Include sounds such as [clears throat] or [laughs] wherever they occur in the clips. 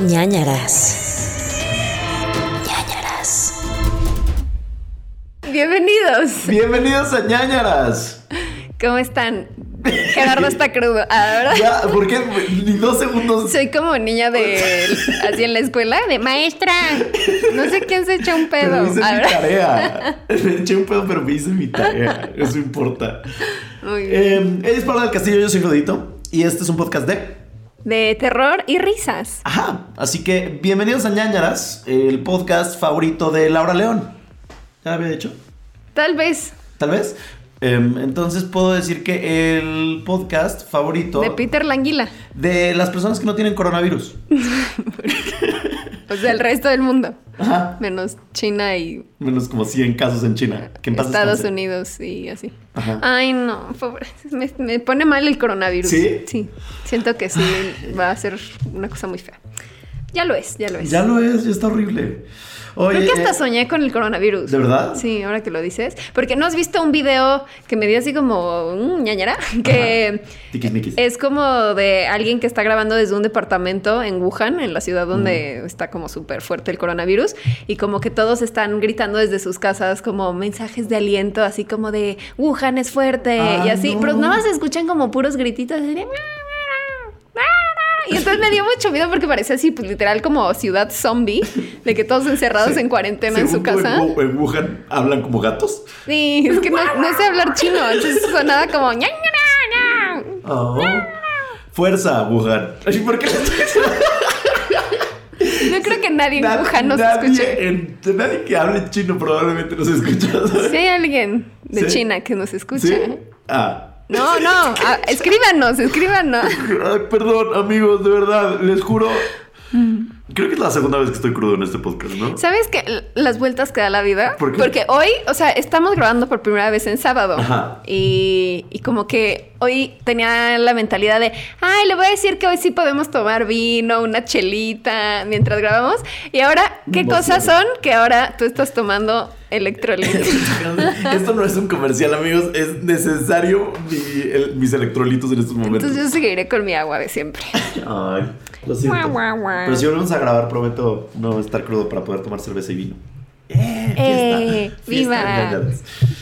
ñañaras. ñañaras. Bienvenidos. Bienvenidos a ñañaras. ¿Cómo están? Gerardo está crudo. Ahora Ya, ¿por qué? Ni dos segundos. soy como niña de así en la escuela de maestra. No sé quién se echa un pedo. Pero hice mi Ahora- tarea. Me eché un pedo, pero me hice mi tarea. Eso importa. Muy bien. Eh, es Paula del Castillo, yo soy Rodito. Y este es un podcast de. De terror y risas. Ajá. Así que bienvenidos a ñañaras, el podcast favorito de Laura León. ¿Ya lo había dicho? Tal vez Tal vez. Em, entonces puedo decir que el podcast favorito de Peter Languila. de las personas que no tienen coronavirus. O sea, el resto del mundo. Ajá. Menos China y Menos como 100 casos en China. Que en Estados descanse. Unidos y así. Ajá. Ay, no, pobre. Me, me pone mal el coronavirus. ¿Sí? Sí. Siento que sí va a ser una cosa muy fea. Ya lo es, ya lo es. Ya lo es, ya está horrible. Oye, Creo que hasta eh, soñé con el coronavirus. ¿De verdad? Sí, ahora que lo dices. Porque no has visto un video que me dio así como un ñañara, [laughs] que es como de alguien que está grabando desde un departamento en Wuhan, en la ciudad donde Mm. está como súper fuerte el coronavirus, y como que todos están gritando desde sus casas como mensajes de aliento, así como de Wuhan es fuerte Ah, y así, no. pero nada más se escuchan como puros grititos así de... Y entonces me dio mucho miedo porque parecía así, pues literal como ciudad zombie, de que todos encerrados en cuarentena en su Según casa. En, en Wuhan hablan como gatos. Sí, es que no, no sé hablar chino, entonces sonaba como... Oh. Fuerza, Wuhan. ¿Por qué? Yo creo que nadie en Wuhan nos nadie, escucha. en- nadie que hable chino probablemente nos escucha. ¿sabes? Si hay alguien de Sí. China que nos escucha. ¿Sí? Ah. No, no, escríbanos, escríbanos. Ay, perdón, amigos, de verdad, les juro. Creo que es la segunda vez que estoy crudo en este podcast, ¿no? ¿Sabes que las vueltas que da la vida? Porque hoy, o sea, estamos grabando por primera vez en sábado. Ajá. Y, y como que hoy tenía la mentalidad de, ay, le voy a decir que hoy sí podemos tomar vino, una chelita mientras grabamos. Y ahora, ¿qué cosas son? Que ahora tú estás tomando electrolitos. [laughs] Esto no es un comercial, amigos. Es necesario mi- el- mis electrolitos en estos momentos. Entonces yo seguiré con mi agua de siempre. [laughs] Ay, lo siento. Pero si volvemos a grabar, prometo no estar crudo para poder tomar cerveza y vino. ¡Eh! ¡Eh! ¡Viva!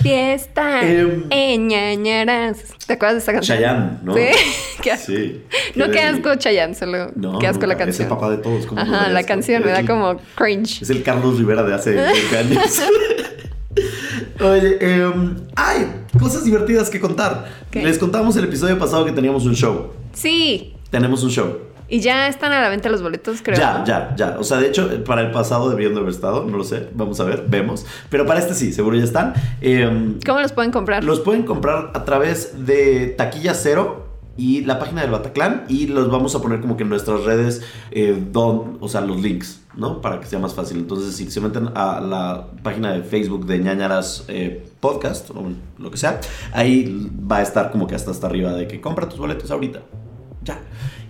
Fiesta, ¡Eh, ñañaras! ¿Te acuerdas de esta canción? Chayanne, ¿no? Sí. [laughs] qué asco. Sí. No, Qué asco Chayanne, solo No, qué asco la nunca. Es canción. el papá de todos. ¿cómo no Ajá, la canción me da el- como cringe. Es el Carlos Rivera de hace 20 años. [laughs] Oye, em, ay, cosas divertidas que contar. ¿Qué? Les contamos el episodio pasado que teníamos un show. Sí. Tenemos un show. Y ya están a la venta los boletos, creo. Ya, ¿no? ya, ya. O sea, de hecho, para el pasado debiendo haber estado, no lo sé. Vamos a ver, vemos. Pero para este sí, seguro ya están. Em, ¿Cómo los pueden comprar? los pueden comprar a través de Taquilla Cero y la página del Bataclan. Y los vamos a poner como que en nuestras redes, eh, don, o sea, los links, ¿no? Para que sea más fácil. Entonces, si se meten a la página de Facebook de ñañaras eh, Podcast o lo que sea, ahí va a estar como que hasta hasta arriba de que compra tus boletos ahorita. Ya.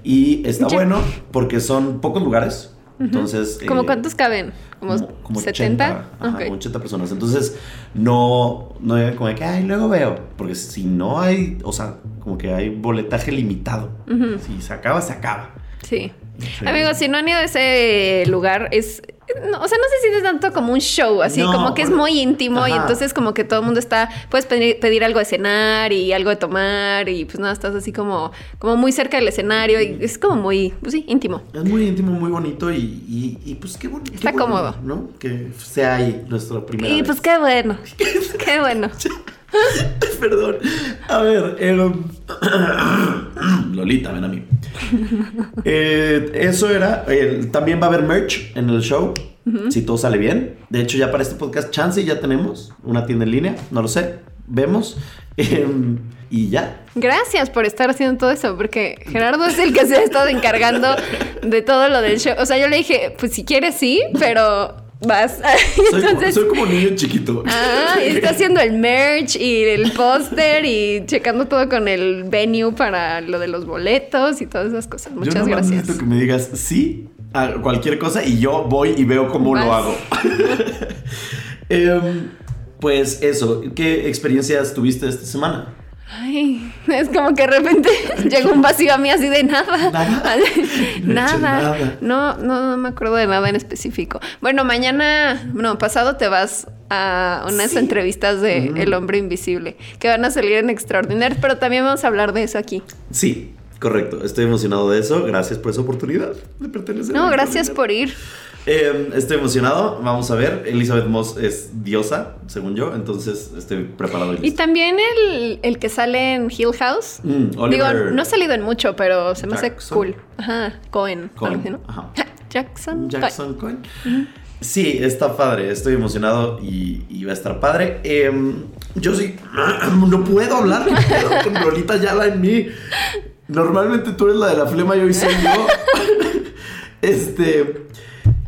Y está Ya. bueno porque son pocos lugares. Entonces. ¿Cómo eh, cuántos caben? ¿Como, como, como 70? 80, ajá, Ok. como 80 personas. Entonces, no, no era como de que, ay, luego veo. Porque si no hay, o sea, como que hay boletaje limitado. Si se acaba, se acaba. Sí. Sí. Amigos, si no han ido a ese lugar, es. no, o sea, no se siente tanto como un show, así No, como que es muy íntimo y entonces como que todo el mundo está, puedes pedir, pedir algo de cenar y algo de tomar y pues nada, estás así como, como muy cerca del escenario y es como muy, pues sí, íntimo. Es muy íntimo, muy bonito y, y, y, pues qué bueno. qué Está bueno, cómodo. ¿No? Que sea ahí nuestra primera Y vez. pues qué bueno, [laughs] qué bueno. [laughs] Perdón. A ver, em, Lolita, ven a mí. Eh, eso era. eh, también va a haber merch en el show. Si todo sale bien. De hecho, ya para este podcast, chance ya tenemos una tienda en línea. No lo sé. Vemos. Em, y ya. Gracias por estar haciendo todo eso, porque Gerardo es el que se ha estado encargando de todo lo del show. O sea, yo le dije, pues si quieres sí, pero vas. [laughs] Soy, como- Entonces, soy como niño chiquito. Ah, está haciendo el merch y el póster y checando todo con el venue para lo de los boletos y todas esas cosas. Yo Muchas nomás gracias. necesito que me digas sí a cualquier cosa y yo voy y veo cómo lo hago. [laughs] Em, pues eso, ¿qué experiencias tuviste esta semana? Ay, es como que de repente [laughs] llegó un vacío a mí así de nada. Nada. [laughs] No [laughs] he nada. No, no, no me acuerdo de nada en específico. Bueno, mañana, no, pasado te vas a unas Sí. entrevistas de. El Hombre Invisible, que van a salir en Extraordinario, pero también vamos a hablar de eso aquí. Sí, correcto. Estoy emocionado de eso. Gracias por esa oportunidad de pertenecer. No, a gracias por ir. Eh, estoy emocionado. Vamos a ver. Elizabeth Moss es diosa, según yo. Entonces estoy preparado. y Y listo. también el, el que sale en Hill House. Mm, Digo, no ha salido en mucho, pero se me hace Jackson. cool. Ajá, Cohen. Cohen, así, ¿no? ajá. Jackson. [laughs] Jackson Cohen. Sí, está padre. Estoy emocionado y, y va a estar padre. Eh, yo sí. [clears throat] No puedo hablar. ¿qué pedo [laughs] con Lolita Yala en mí. Normalmente tú eres la de la flema y hoy soy yo. [laughs] este.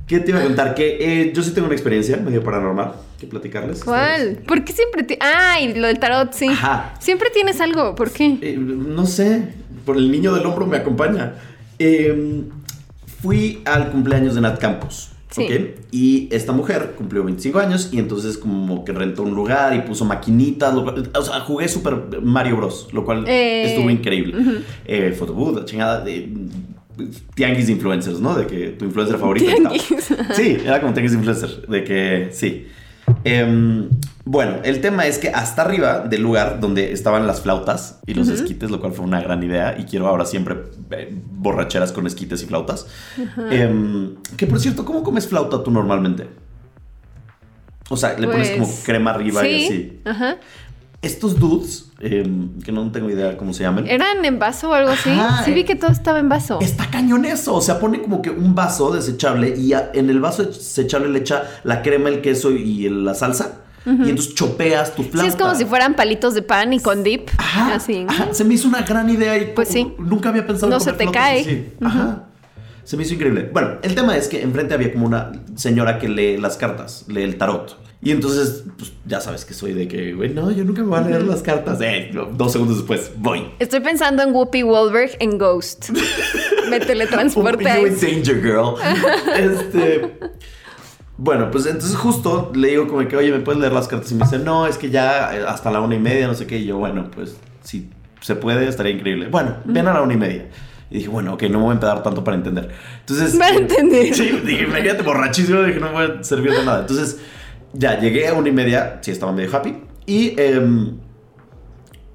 ¿Qué te iba a contar? Que eh, yo sí tengo una experiencia medio paranormal que platicarles. ¿Cuál? ¿Por qué siempre te... Ah, y lo del tarot, sí. Ajá. Siempre tienes algo, ¿por qué? Eh, no sé, por el niño del hombro me acompaña. Eh, fui al cumpleaños de Nat Campos. Sí. ¿ok? Y esta mujer cumplió 25 años y entonces como que rentó un lugar y puso maquinitas. lo cual- o sea, jugué Super Mario Bros. Lo cual Eh, estuvo increíble. Eh, photobooth, la chingada de tianguis de influencers, ¿no? De que tu influencer favorito. Tianguis. [laughs] Sí, era como tianguis de influencer. De que sí. Em, bueno, el tema es que hasta arriba del lugar donde estaban las flautas y los esquites, lo cual fue una gran idea, y quiero ahora siempre eh, borracheras con esquites y flautas. Em, que por cierto, ¿cómo comes flauta tú normalmente? O sea, le pones Pues, como crema arriba sí, y así. Ajá. Estos dudes, em, que no tengo idea cómo se llaman. ¿Eran en vaso o algo así? Ajá, sí vi eh. que todo estaba en vaso. Está cañón eso. O sea, pone como que un vaso desechable y a- en el vaso desechable le echa la crema, el queso y la salsa. Y entonces chopeas tu flauta. Sí, es como si fueran palitos de pan y con dip. Ajá, así. ajá, se me hizo una gran idea y Pues sí. nunca había pensado No en se comer te flautas cae. así. Ajá. Se me hizo increíble. Bueno, el tema es que enfrente había como una señora que lee las cartas, lee el tarot. Y entonces, pues ya sabes que soy de que, güey, no, yo nunca me voy a leer las cartas. Eh, dos segundos después, voy. Estoy pensando en Whoopi Goldberg en Ghost. [laughs] Me teletransporte a You in danger, girl. [laughs] este. Bueno, pues entonces justo le digo como que, oye, ¿me puedes leer las cartas? Y me dice, no, es que ya eh, hasta la una y media, no sé qué. Y yo, bueno, pues si se puede, estaría increíble. Bueno, ven a la una y media. Y dije, bueno, ok, no me voy a empedar tanto para entender. Entonces. Para eh, entender. Sí, dije, imagínate borrachísimo, dije, no me voy a servir de nada. Entonces, ya llegué a una y media, sí, estaba medio happy. Y. em,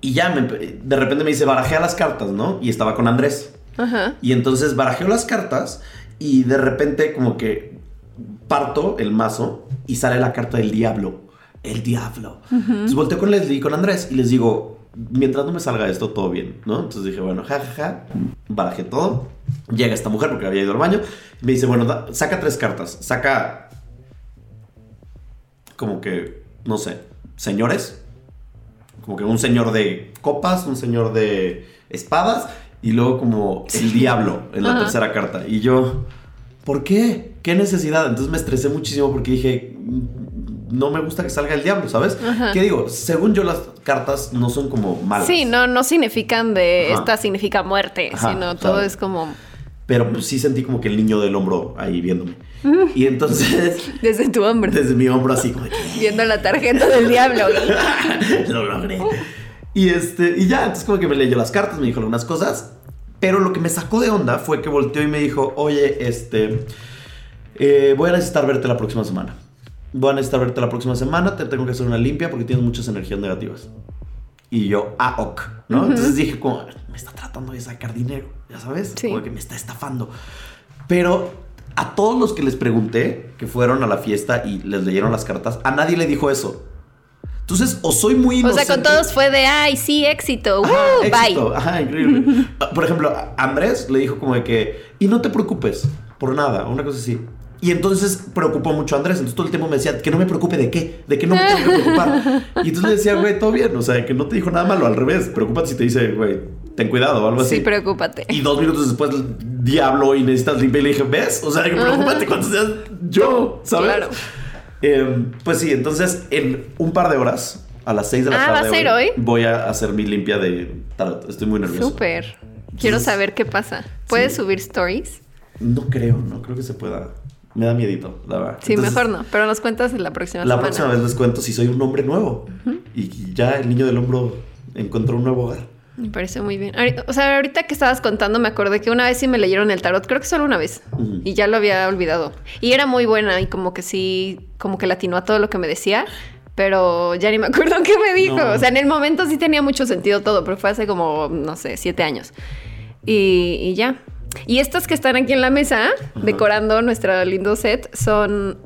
y ya me de repente me dice, barajea las cartas, ¿no? Y estaba con Andrés. Ajá. Y entonces barajeo las cartas y de repente como que parto el mazo y sale la carta del diablo. El diablo. Entonces volteo con Leslie y con Andrés y les digo, mientras no me salga esto, todo bien, ¿no? Entonces dije, bueno, jajaja, ja, ja. barajé todo. Llega esta mujer porque había ido al baño. Y me dice, bueno, da- saca tres cartas. Saca como que, no sé, señores. Como que un señor de copas, un señor de espadas y luego como el diablo en la Ajá. tercera carta. Y yo, ¿por qué? ¿Qué necesidad? Entonces me estresé muchísimo porque dije, "Mm, no me gusta que salga el diablo, ¿sabes? Ajá. ¿Qué digo? Según yo las cartas no son como malas. Sí, no, no significan de Ajá. esta significa muerte, Ajá, sino todo es como Pero pues sí sentí como que el niño del hombro ahí viéndome. Y entonces, [laughs] desde tu hombro, desde mi hombro así como que... viendo la tarjeta del diablo. [laughs] lo logré. Y este, y ya, entonces como que me leyó las cartas, me dijo algunas cosas. Pero lo que me sacó de onda fue que volteó y me dijo, oye, este, eh, voy a necesitar verte la próxima semana. Voy a necesitar verte la próxima semana, te tengo que hacer una limpia porque tienes muchas energías negativas. Y yo, ah, ok, ¿no? Entonces dije como, me está tratando de sacar dinero, ya sabes, Sí. como que me está estafando. Pero a todos los que les pregunté que fueron a la fiesta y les leyeron las cartas, a nadie le dijo eso. Entonces, o soy muy O inocente. sea, con todos fue de, ay, sí, éxito. Ajá, éxito, bye. Ajá, increíble. [laughs] Por ejemplo, a- Andrés le dijo como de que, y no te preocupes por nada, una cosa así. Y entonces preocupó mucho a Andrés. Entonces todo el tiempo me decía, que no me preocupe de qué, de que no me tengo que preocupar. Y entonces le decía, güey, todo bien. O sea, que no te dijo nada malo, al revés. Preocúpate si te dice, güey, ten cuidado o algo así. Sí, preocúpate. Y dos minutos después, diablo, y necesitas limpia. Y le dije, ¿ves? O sea, que preocúpate cuando seas yo, ¿sabes? Claro. Eh, pues sí, entonces en un par de horas, a las 6 de la Ah, tarde. ¿va a ser hoy? Voy a hacer mi limpia de tarot. Estoy muy nervioso. Súper. Quiero saber qué pasa. ¿Puedes Sí. subir stories? No creo, no creo que se pueda. Me da miedito, la verdad. Sí, Entonces, mejor no. Pero nos cuentas en la próxima La semana. próxima vez les cuento si soy un hombre nuevo. Y ya el niño del hombro encontró un nuevo hogar. Me parece muy bien. O sea, ahorita que estabas contando me acordé que una vez sí me leyeron el tarot, creo que solo una vez. Ujú. Y ya lo había olvidado. Y era muy buena y como que sí, como que latinó a todo lo que me decía. Pero ya ni me acuerdo [laughs] qué me dijo. No. O sea, en el momento sí tenía mucho sentido todo, pero fue hace como, no sé, siete años. Y, y ya. Y estas que están aquí en la mesa, decorando nuestro lindo set, son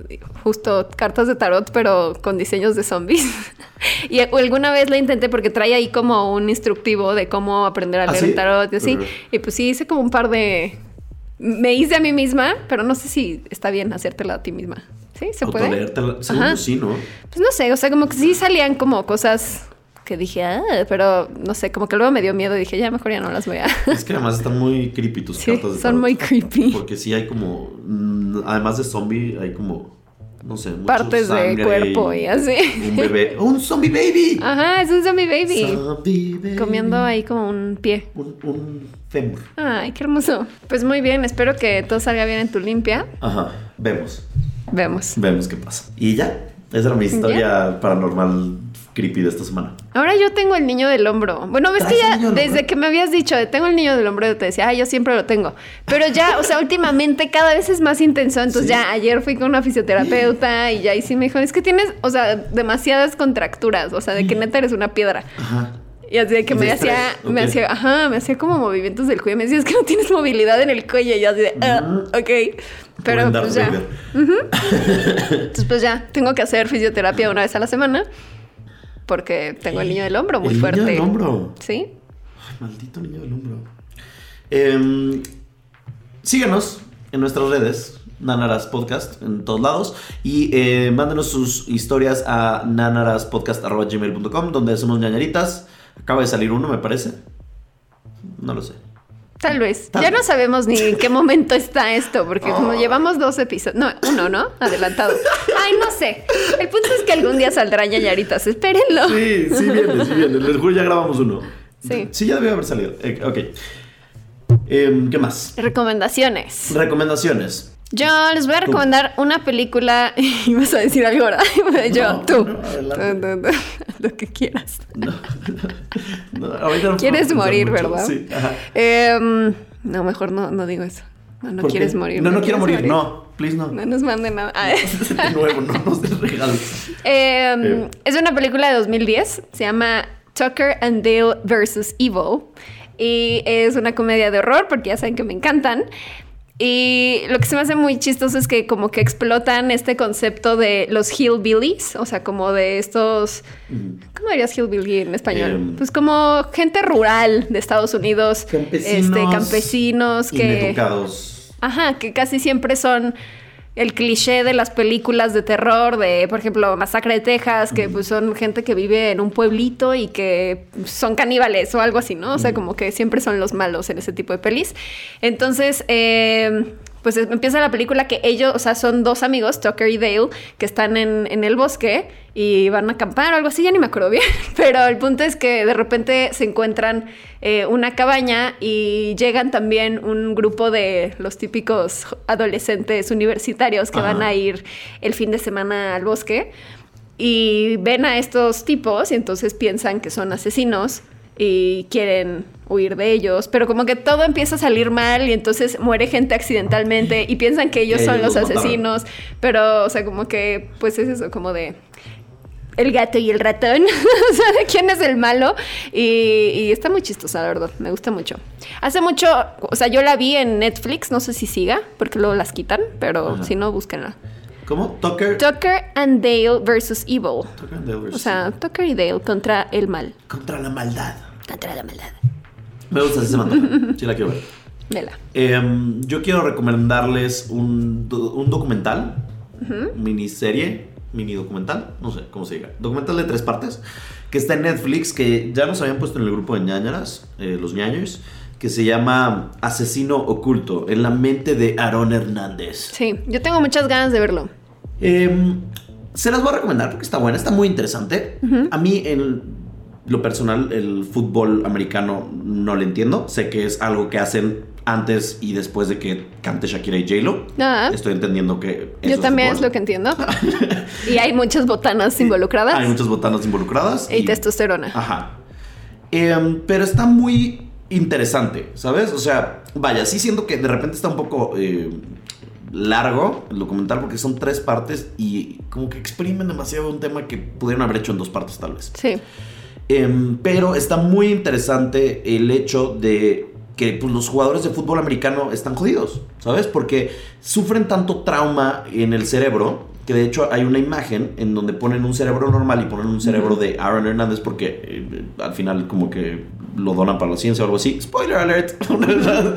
justo cartas de tarot, pero con diseños de zombies. [laughs] y alguna vez la intenté porque trae ahí como un instructivo de cómo aprender a ¿Ah, leer sí? el tarot y así. Ujú. Y pues sí, hice como un par de... Me hice a mí misma, pero no sé si está bien hacértela a ti misma. ¿Sí? ¿Se puede? Según yo sí, ¿no? Pues no sé, o sea, como que sí salían como cosas que dije, ah, pero no sé, como que luego me dio miedo y dije, ya mejor ya no las voy a... Es que además están muy creepy tus [laughs] Sí, cartas de son tarot. muy creepy. Porque sí hay como. mm, Además de zombie, hay como. No sé, Partes de cuerpo y así. Un bebé. ¡Un zombie baby! Ajá, es un zombie baby. Zombie baby. Comiendo ahí como un pie. Un, un fémur. Ay, qué hermoso. Pues muy bien, espero que todo salga bien en tu limpia. Ajá. Vemos. Vemos. Vemos qué pasa. Y ya. Esa era mi historia paranormal creepy de esta semana. Ahora yo tengo el niño del hombro. Bueno, ves que ¿Traes el ya desde que me habías dicho tengo el niño del hombro, yo te decía, ah, yo siempre lo tengo. Pero ya, o sea, últimamente cada vez es más intenso. Entonces Sí. ya ayer fui con una fisioterapeuta y ya y sí me dijo, es que tienes, o sea, demasiadas contracturas, o sea, de que neta eres una piedra. Ajá. Y así de que me hacía, me hacía, ajá, me hacía como movimientos del cuello. Me decía, es que no tienes movilidad en el cuello. Y yo así de, ah, ok. Pero pues ya. Vader. [laughs] Entonces pues ya, tengo que hacer fisioterapia una vez a la semana. Porque tengo el niño del hombro muy El fuerte. Niño del hombro. Sí. Ay, maldito niño del hombro. Em, síganos en nuestras redes, Nanaras Podcast, en todos lados. Y eh, mándenos sus historias a nanaraspodcast.gmail.com, donde hacemos ñañaritas. Acaba de salir uno, me parece. No lo sé. Tal vez. Tal ya no sabemos ni en qué momento está esto, porque como Oh. llevamos dos episodios. No, uno, ¿no? Adelantado. Ay, no sé. El punto es que algún día saldrá ñañaritas. Espérenlo. Sí, sí viene, sí viene. Les juro, ya grabamos uno. Sí. Sí, ya debió haber salido. Eh, ok. Em, ¿Qué más? Recomendaciones. Recomendaciones. Yo les voy a Tú. recomendar una película. [laughs] Y vas a decir algo ahora. [laughs] Yo, No, tú. no, adelante. Tú, tú, tú. Lo que quieras. No. [laughs] No, ahorita no Quieres morir, mucho. ¿verdad? Sí. Em, no, mejor no, no digo eso. No, no ¿Por qué? quieres morir. No, no quiero quieres morir. No, please no. No nos manden nada. De nuevo, no nos regalos. Em, Eh. Es una película de 2010. Se llama Tucker and Dale vs. Evil. Y es una comedia de horror, porque ya saben que me encantan. Y lo que se me hace muy chistoso es que como que explotan este concepto de los hillbillies, o sea, como de estos... ¿Cómo dirías hillbilly en español? Em, pues como gente rural de Estados Unidos. Campesinos. Este, campesinos que... Ajá, que casi siempre son el cliché de las películas de terror, de, por ejemplo, Masacre de Texas, que pues son gente que vive en un pueblito y que son caníbales o algo así, ¿no? O sea, como que siempre son los malos en ese tipo de pelis. Entonces, eh, pues es- empieza la película que ellos, o sea, son dos amigos, Tucker y Dale, que están en, en el bosque y van a acampar o algo así, ya ni me acuerdo bien. [laughs] Pero el punto es que de repente se encuentran eh, una cabaña y llegan también un grupo de los típicos adolescentes universitarios que Ajá. van a ir el fin de semana al bosque y ven a estos tipos y entonces piensan que son asesinos y quieren huir de ellos, pero como que todo empieza a salir mal y entonces muere gente accidentalmente y piensan que ellos son los mataron. asesinos, pero o sea, como que pues es eso como de el gato y el ratón, [laughs] o sea, de quién es el malo. Y, y está muy chistosa, la verdad, me gusta mucho. Hace mucho, o sea, yo la vi en Netflix, no sé si siga, porque luego las quitan, pero Ajá. si no, búsquenla. ¿Cómo? Tucker. Tucker and Dale versus Evil. Tucker and Dale O versus- sea, Tucker y Dale contra el mal. Contra la maldad. Contra la maldad. Me gusta, sí se me antoja. [laughs] Sí la quiero ver. Vela. Em, yo quiero recomendarles un, un documental, miniserie, mini documental, no sé cómo se diga. Documental de tres partes, que está en Netflix, que ya nos habían puesto en el grupo de ñañaras, eh, los ñaños, que se llama Asesino Oculto, en la mente de Aaron Hernández. Sí, yo tengo muchas ganas de verlo. Em, se las voy a recomendar porque está buena, está muy interesante. A mí, en lo personal, el fútbol americano no le entiendo. Sé que es algo que hacen antes y después de que cante Shakira y J-Lo. Ah. Estoy entendiendo que. eso Yo también es lo que entiendo. [laughs] y hay muchas botanas involucradas. Hay muchas botanas involucradas. Y testosterona. Ajá. Em, pero está muy interesante, ¿sabes? O sea, vaya, sí siento que de repente está un poco eh, largo el documental porque son tres partes y como que exprimen demasiado un tema que pudieron haber hecho en dos partes tal vez. Sí. Em, pero está muy interesante el hecho de que pues, los jugadores de fútbol americano están jodidos, ¿sabes? Porque sufren tanto trauma en el cerebro que de hecho hay una imagen en donde ponen un cerebro normal y ponen un cerebro de Aaron Hernández porque eh, al final como que lo donan para la ciencia o algo así. Spoiler alert. [laughs]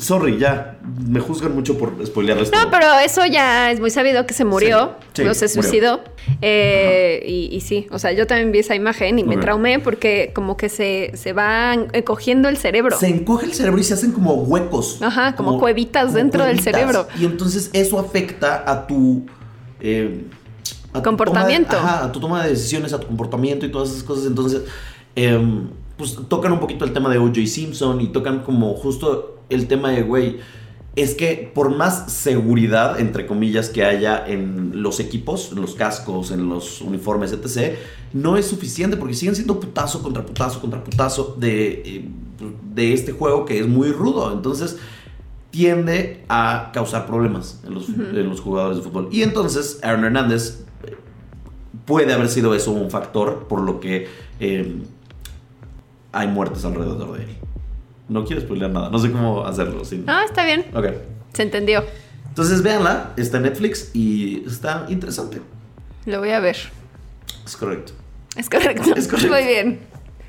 Sorry, ya. Me juzgan mucho por spoilearles No, todo. pero eso ya es muy sabido que se murió, Sí, se suicidó. Eh, y, y sí, o sea, yo también vi esa imagen y me traumé porque como que se, se va cogiendo el cerebro. Se encoge el cerebro y se hacen como huecos. Ajá, como cuevitas dentro del cerebro. Y entonces eso afecta a tu... eh, a tu Comportamiento. toma de- ajá, a tu toma de decisiones, a tu comportamiento y todas esas cosas. Entonces, em, pues tocan un poquito el tema de O.J. Simpson y tocan como justo el tema de, güey, es que por más seguridad, entre comillas, que haya en los equipos, en los cascos, en los uniformes, etc., no es suficiente porque siguen siendo putazo contra putazo contra putazo de, eh, de este juego que es muy rudo. Entonces tiende a causar problemas en los, en los jugadores de fútbol. Y entonces Aaron Hernández eh, puede haber sido eso un factor por lo que eh, hay muertes alrededor de él. No quiero spoilear nada, no sé cómo hacerlo. sin- Ah, está bien, Ok. se entendió. Entonces véanla, está en Netflix y está interesante. Lo voy a ver. Es correcto. Es correcto. Es correcto. Muy bien.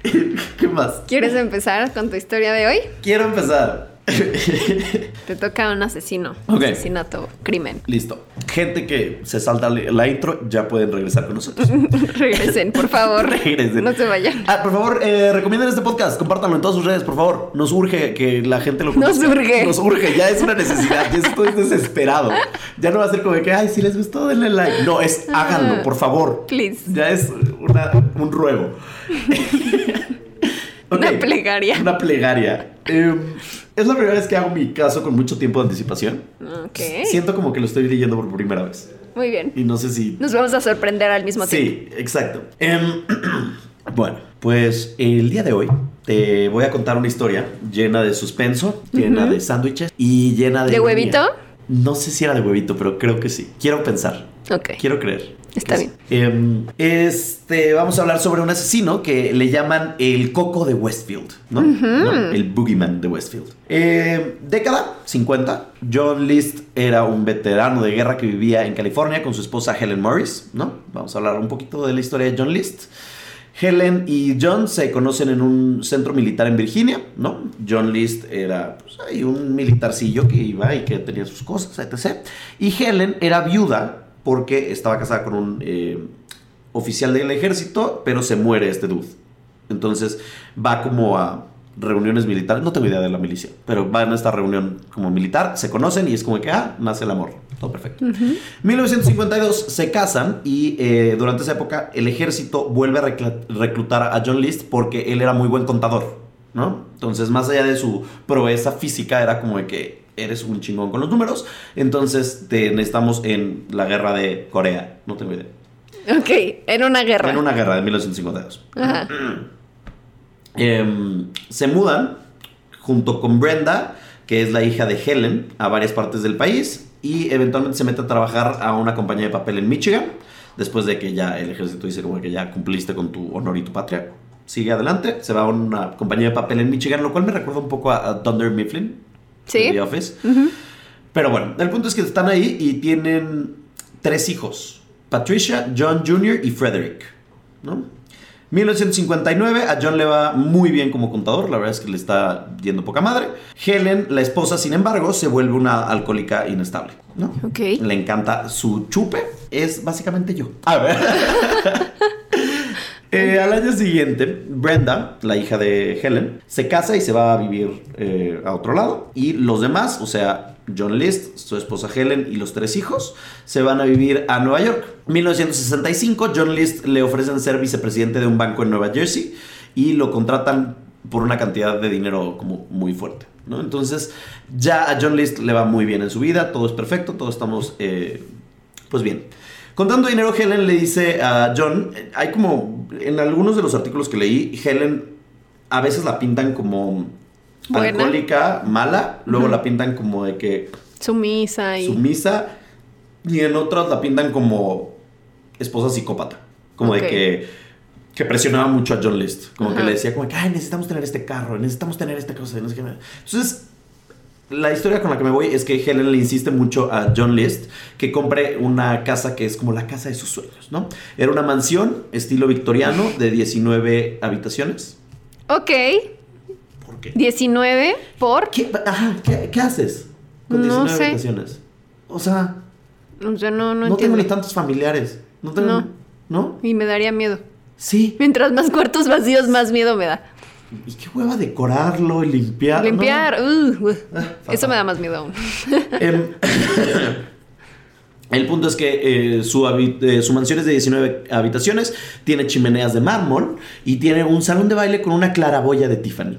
[laughs] ¿Qué más? ¿Quieres empezar con tu historia de hoy? Quiero empezar. [laughs] Te toca un asesino. Asesinato, crimen. Listo. Gente que se salta la intro, ya pueden regresar con nosotros. [laughs] Regresen, por favor. [laughs] Regresen. No se vayan. Ah, por favor, eh, recomienden este podcast, compártanlo en todas sus redes, por favor. Nos urge que la gente lo Nos conozca. urge. Nos urge, ya es una necesidad, ya estoy desesperado. Ya no va a ser como que, ay, si les gustó, denle like. No, es háganlo, por favor. Please. Ya es una- un ruego. Una plegaria. Una plegaria. Eh, es la primera vez que hago mi caso con mucho tiempo de anticipación. Ok. Siento como que lo estoy leyendo por primera vez. Muy bien. Y no sé si Nos vamos a sorprender al mismo tiempo. Sí, exacto. Em, [clears throat] bueno, pues el día de hoy te voy a contar una historia llena de suspenso, llena de sándwiches y llena de... ¿De ironía. huevito? No sé si era de huevito, pero creo que sí. Quiero pensar. Ok. Quiero creer. Está sí. Em, este, vamos a hablar sobre un asesino que le llaman el Coco de Westfield, ¿no? ¿No? El Boogeyman de Westfield. Em, década 50. John List era un veterano de guerra que vivía en California con su esposa Helen Morris, ¿no? Vamos a hablar un poquito de la historia de John List. Helen y John se conocen en un centro militar en Virginia, ¿no? John List era pues, ahí un militarcillo que iba y que tenía sus cosas, etc. Y Helen era viuda porque estaba casada con un eh, oficial del ejército, pero se muere este dude. Entonces va como a reuniones militares, no tengo idea de la milicia, pero va en esta reunión como militar, se conocen y es como que, ah, nace el amor. Todo perfecto. 1952 se casan y eh, durante esa época el ejército vuelve a reclutar a John List porque él era muy buen contador, ¿no? Entonces, más allá de su proeza física, era como de que eres un chingón con los números, entonces te necesitamos en la guerra de Corea, no tengo idea. Ok, en una guerra. En una guerra de 1952. Ajá. [clears throat] Em, se mudan junto con Brenda, que es la hija de Helen, a varias partes del país y eventualmente se mete a trabajar a una compañía de papel en Michigan. Después de que ya el ejército dice como que ya cumpliste con tu honor y tu patria. Sigue adelante, se va a una compañía de papel en Michigan, lo cual me recuerda un poco a, a Thunder Mifflin. Sí. de The Office. Pero bueno, el punto es que están ahí y tienen tres hijos. Patricia, John Jr. y Frederick. ¿no? 1959, a John le va muy bien como contador, la verdad es que le está yendo poca madre. Helen, la esposa, sin embargo, se vuelve una alcohólica inestable. ¿no? Ok. Le encanta su chupe, es básicamente yo. A ver. [laughs] Eh, al año siguiente, Brenda, la hija de Helen, se casa y se va a vivir eh, a otro lado. Y los demás, o sea, John List, su esposa Helen y los tres hijos, se van a vivir a Nueva York. 1965, John List le ofrecen ser vicepresidente de un banco en Nueva Jersey y lo contratan por una cantidad de dinero como muy fuerte. ¿no? Entonces, ya a John List le va muy bien en su vida, todo es perfecto, todos estamos, eh, pues bien. Contando dinero, Helen le dice a John, hay como, en algunos de los artículos que leí, Helen a veces la pintan como Buena. alcohólica, mala, luego la pintan como de que Sumisa y. sumisa, y en otras la pintan como esposa psicópata, como de que, que presionaba mucho a John List, como que le decía como que, ay, necesitamos tener este carro, necesitamos tener esta cosa. Entonces, la historia con la que me voy es que Helen le insiste mucho a John List que compre una casa que es como la casa de sus sueños, ¿no? Era una mansión estilo victoriano de 19 habitaciones. Ok. ¿Por qué? 19 por. ¿Qué, ajá, ¿qué, qué haces con No 19 sé. habitaciones? O sea, O sea, no, no, no, tengo ni tantos familiares. No tengo. No. ¿No? Y me daría miedo. Sí. Mientras más cuartos vacíos, más miedo me da. Y qué hueva decorarlo y limpiar. ¿no? Limpiar. uh, uh. Ah, Eso me da más miedo aún. Em, [laughs] el punto es que eh, su, eh, su mansión es de 19 habitaciones, tiene chimeneas de mármol y tiene un salón de baile con una claraboya de Tiffany.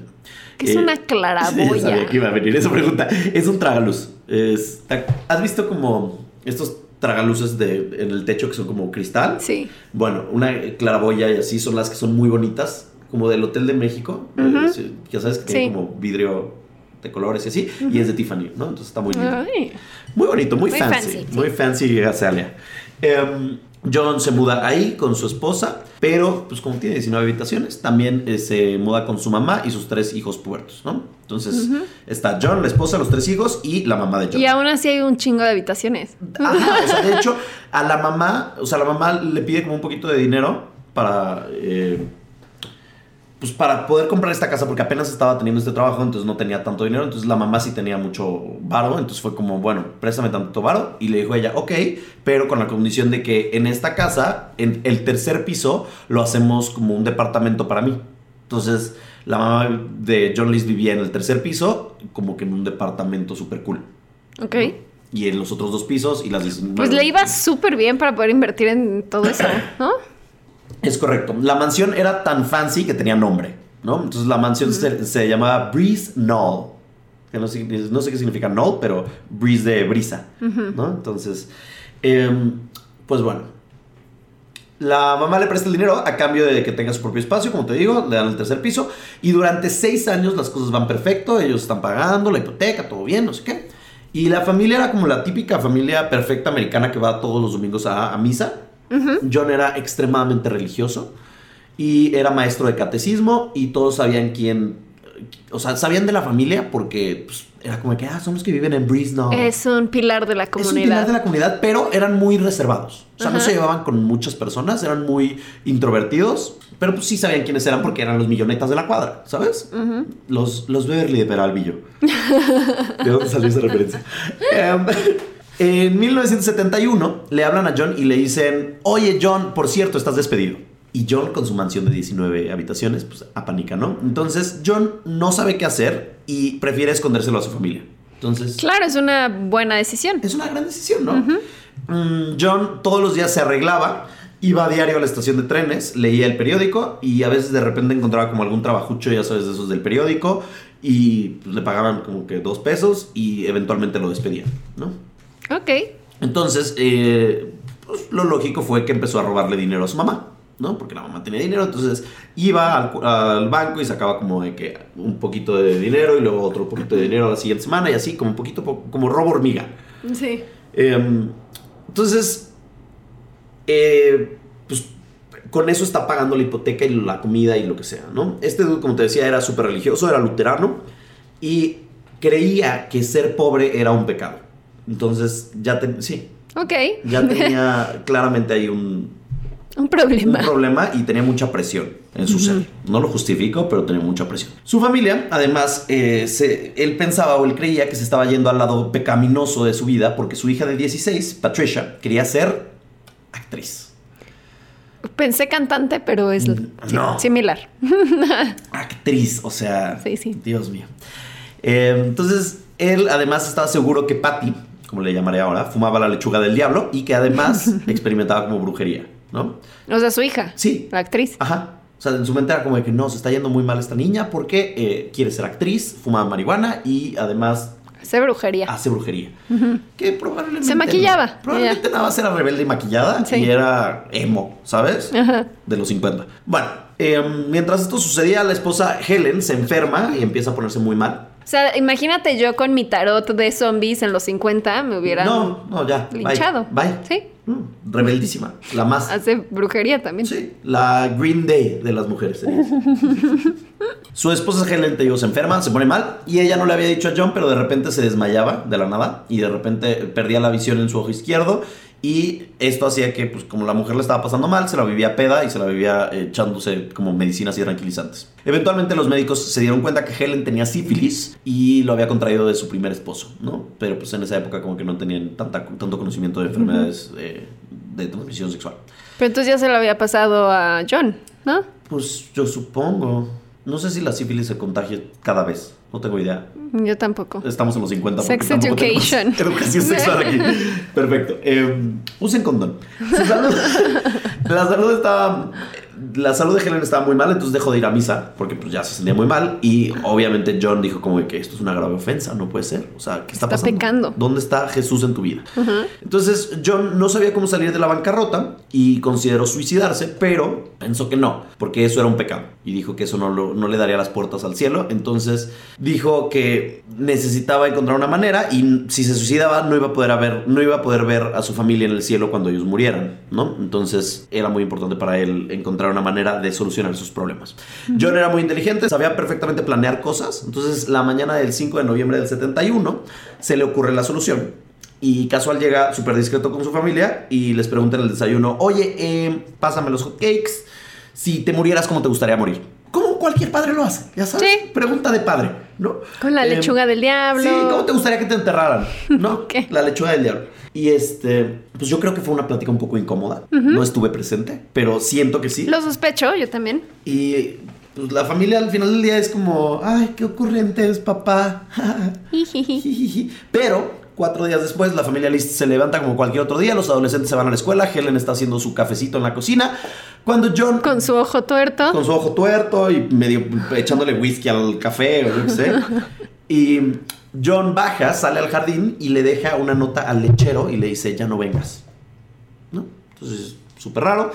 ¿Qué es Eh, una [laughs] Sí, claraboya? sabía que iba a venir esa pregunta. Es un tragaluz. Es- ¿Has visto como estos tragaluces de, en el techo que son como cristal? Sí. Bueno, una claraboya y así son las que son muy bonitas, como del Hotel de México. Eh, ya sabes que tiene Sí. como vidrio de colores y así. Y es de Tiffany, ¿no? Entonces está muy lindo. Ay. Muy bonito, muy, Muy fancy. Muy fancy Azalea. Em, John se muda ahí con su esposa, pero pues como tiene 19 habitaciones, también eh, se muda con su mamá y sus tres hijos puertos, ¿no? Entonces está John, la esposa, los tres hijos y la mamá de John. Y aún así hay un chingo de habitaciones. Ajá, o sea, de [laughs] hecho, a la mamá, o sea, la mamá le pide como un poquito de dinero para, eh, pues para poder comprar esta casa, porque apenas estaba teniendo este trabajo, entonces no tenía tanto dinero, entonces la mamá sí tenía mucho varo, entonces fue como, bueno, préstame tanto varo, y le dijo ella, ok, pero con la condición de que en esta casa, en el tercer piso, lo hacemos como un departamento para mí. Entonces, la mamá de John List vivía en el tercer piso, como que en un departamento súper cool. Ok. Y en los otros dos pisos y las 19 Pues le iba súper bien para poder invertir en todo eso, ¿no? Es correcto. La mansión era tan fancy que tenía nombre, ¿no? Entonces la mansión se, se llamaba Breeze Knoll. Que no sé, no sé qué significa Knoll, pero Breeze de brisa, ¿no? Entonces, em, pues bueno. La mamá le presta el dinero a cambio de que tenga su propio espacio, como te digo, le dan el tercer piso. Y durante seis años las cosas van perfecto, ellos están pagando la hipoteca, todo bien, no sé qué. Y la familia era como la típica familia perfecta americana que va todos los domingos a, a misa. John era extremadamente religioso y era maestro de catecismo y todos sabían quién, o sea, sabían de la familia porque pues, era como que, ah, son los que viven en Breeze, Es un pilar de la es un pilar de comunidad. la comunidad, pero eran muy reservados. O sea, no se llevaban con muchas personas, eran muy introvertidos, pero pues sí sabían quiénes eran porque eran los millonetas de la cuadra, ¿sabes? los, los Beverly de Peralvillo. [laughs] ¿De dónde salió esa referencia? [laughs] Em, en 1971 le hablan a John y le dicen, oye John, por cierto, estás despedido. Y John con su mansión de 19 habitaciones, pues apanica, ¿no? Entonces John no sabe qué hacer y prefiere escondérselo a su familia. Entonces... Claro, es una buena decisión. Es una gran decisión, ¿no? Mm, John todos los días se arreglaba, iba a diario a la estación de trenes, leía el periódico y a veces de repente encontraba como algún trabajucho, ya sabes, de esos del periódico y pues, le pagaban como que dos pesos y eventualmente lo despedían, ¿no? Ok. Entonces, eh, pues, lo lógico fue que empezó a robarle dinero a su mamá, ¿no? Porque la mamá tenía dinero, entonces iba al, banco y sacaba como de que un poquito de dinero y luego otro poquito de dinero la siguiente semana y así, como un poquito, po- como robo hormiga. Sí. Em, entonces, eh, pues con eso está pagando la hipoteca y la comida y lo que sea, ¿no? Este dude, como te decía, era súper religioso, era luterano y creía que ser pobre era un pecado. Entonces, ya ten- sí, Ok. ya [laughs] tenía claramente ahí un, un un problema. problema y tenía mucha presión en su ser. No lo justifico, pero tenía mucha presión. Su familia, además, eh, se- él pensaba o él creía que se estaba yendo al lado pecaminoso de su vida porque su hija de 16, Patricia, quería ser actriz. Pensé cantante, pero es sí, no. similar. [laughs] Actriz, o sea, Sí, sí. Dios mío. Eh, entonces, él además estaba seguro que Patty, como le llamaré ahora, fumaba la lechuga del diablo y que además [laughs] experimentaba como brujería, ¿no? O sea, su hija. Sí. La actriz. Ajá. O sea, en su mente era como de que no, se está yendo muy mal esta niña porque eh, quiere ser actriz, fuma marihuana y además Hace brujería. hace brujería. Que probablemente. Se maquillaba, no. Probablemente nada más era rebelde y maquillada Sí. y era emo, ¿sabes? Ajá. De los 50. Bueno, eh, mientras esto sucedía, la esposa Helen se enferma y empieza a ponerse muy mal. O sea, imagínate yo con mi tarot de zombies en los 50 me hubieran No, no, ya. linchado. Bye. Sí. Mm, rebeldísima. La más. Hace brujería también. Sí, la Green Day de las mujeres. [laughs] Su esposa Helen, te digo, se enferma, se pone mal y ella no le había dicho a John, pero de repente se desmayaba de la nada y de repente perdía la visión en su ojo izquierdo y esto hacía que, pues como la mujer le estaba pasando mal, se la vivía peda y se la vivía eh, echándose como medicinas y tranquilizantes. Eventualmente los médicos se dieron cuenta que Helen tenía sífilis y lo había contraído de su primer esposo, ¿no? Pero pues en esa época como que no tenían tanta, tanto conocimiento de enfermedades eh, de transmisión sexual. Pero entonces ya se lo había pasado a John, ¿no? Pues yo supongo. No sé si la sífilis se contagia cada vez. No tengo idea. Yo tampoco. Estamos en los 50. porque Sex tenemos education. [laughs] Educación sexual aquí. [laughs] Perfecto. Eh, usen condón. Su salud- [laughs] la salud estaba. La salud de Helen estaba muy mal, entonces dejó de ir a misa porque pues ya se sentía muy mal y obviamente John dijo como de que esto es una grave ofensa, no puede ser. O sea, ¿qué está, Está pasando? pecando. ¿Dónde está Jesús en tu vida? Entonces John no sabía cómo salir de la bancarrota y consideró suicidarse, pero pensó que no, porque eso era un pecado y dijo que eso no, lo- no le daría las puertas al cielo. Entonces dijo que necesitaba encontrar una manera y si se suicidaba no iba a poder, haber, no iba a poder ver a su familia en el cielo cuando ellos murieran, ¿no? Entonces era muy importante para él encontrar una manera de solucionar sus problemas. John era muy inteligente, sabía perfectamente planear cosas, entonces la mañana del 5 de noviembre del 71 se le ocurre la solución. Y casual llega súper discreto con su familia y les pregunta en el desayuno, oye, eh, pásame los hotcakes, si te murieras, ¿cómo te gustaría morir? Como cualquier padre lo hace, ya sabes. Sí. Pregunta de padre, ¿no? Con la Eh, lechuga del diablo. Sí, ¿cómo te gustaría que te enterraran? ¿No? [laughs] ¿Qué? La lechuga del diablo. Y este, pues yo creo que fue una plática un poco incómoda. No estuve presente, pero siento que sí. Lo sospecho, yo también. Y pues la familia al final del día es como, ay, qué ocurrente es papá. [laughs] Pero cuatro días después la familia List se levanta como cualquier otro día, los adolescentes se van a la escuela, Helen está haciendo su cafecito en la cocina, cuando John Con su ojo tuerto. con su ojo tuerto y medio echándole whisky al café o yo qué sé. [laughs] Y John baja, sale al jardín y le deja una nota al lechero y le dice, ya no vengas. ¿No? Entonces, súper raro.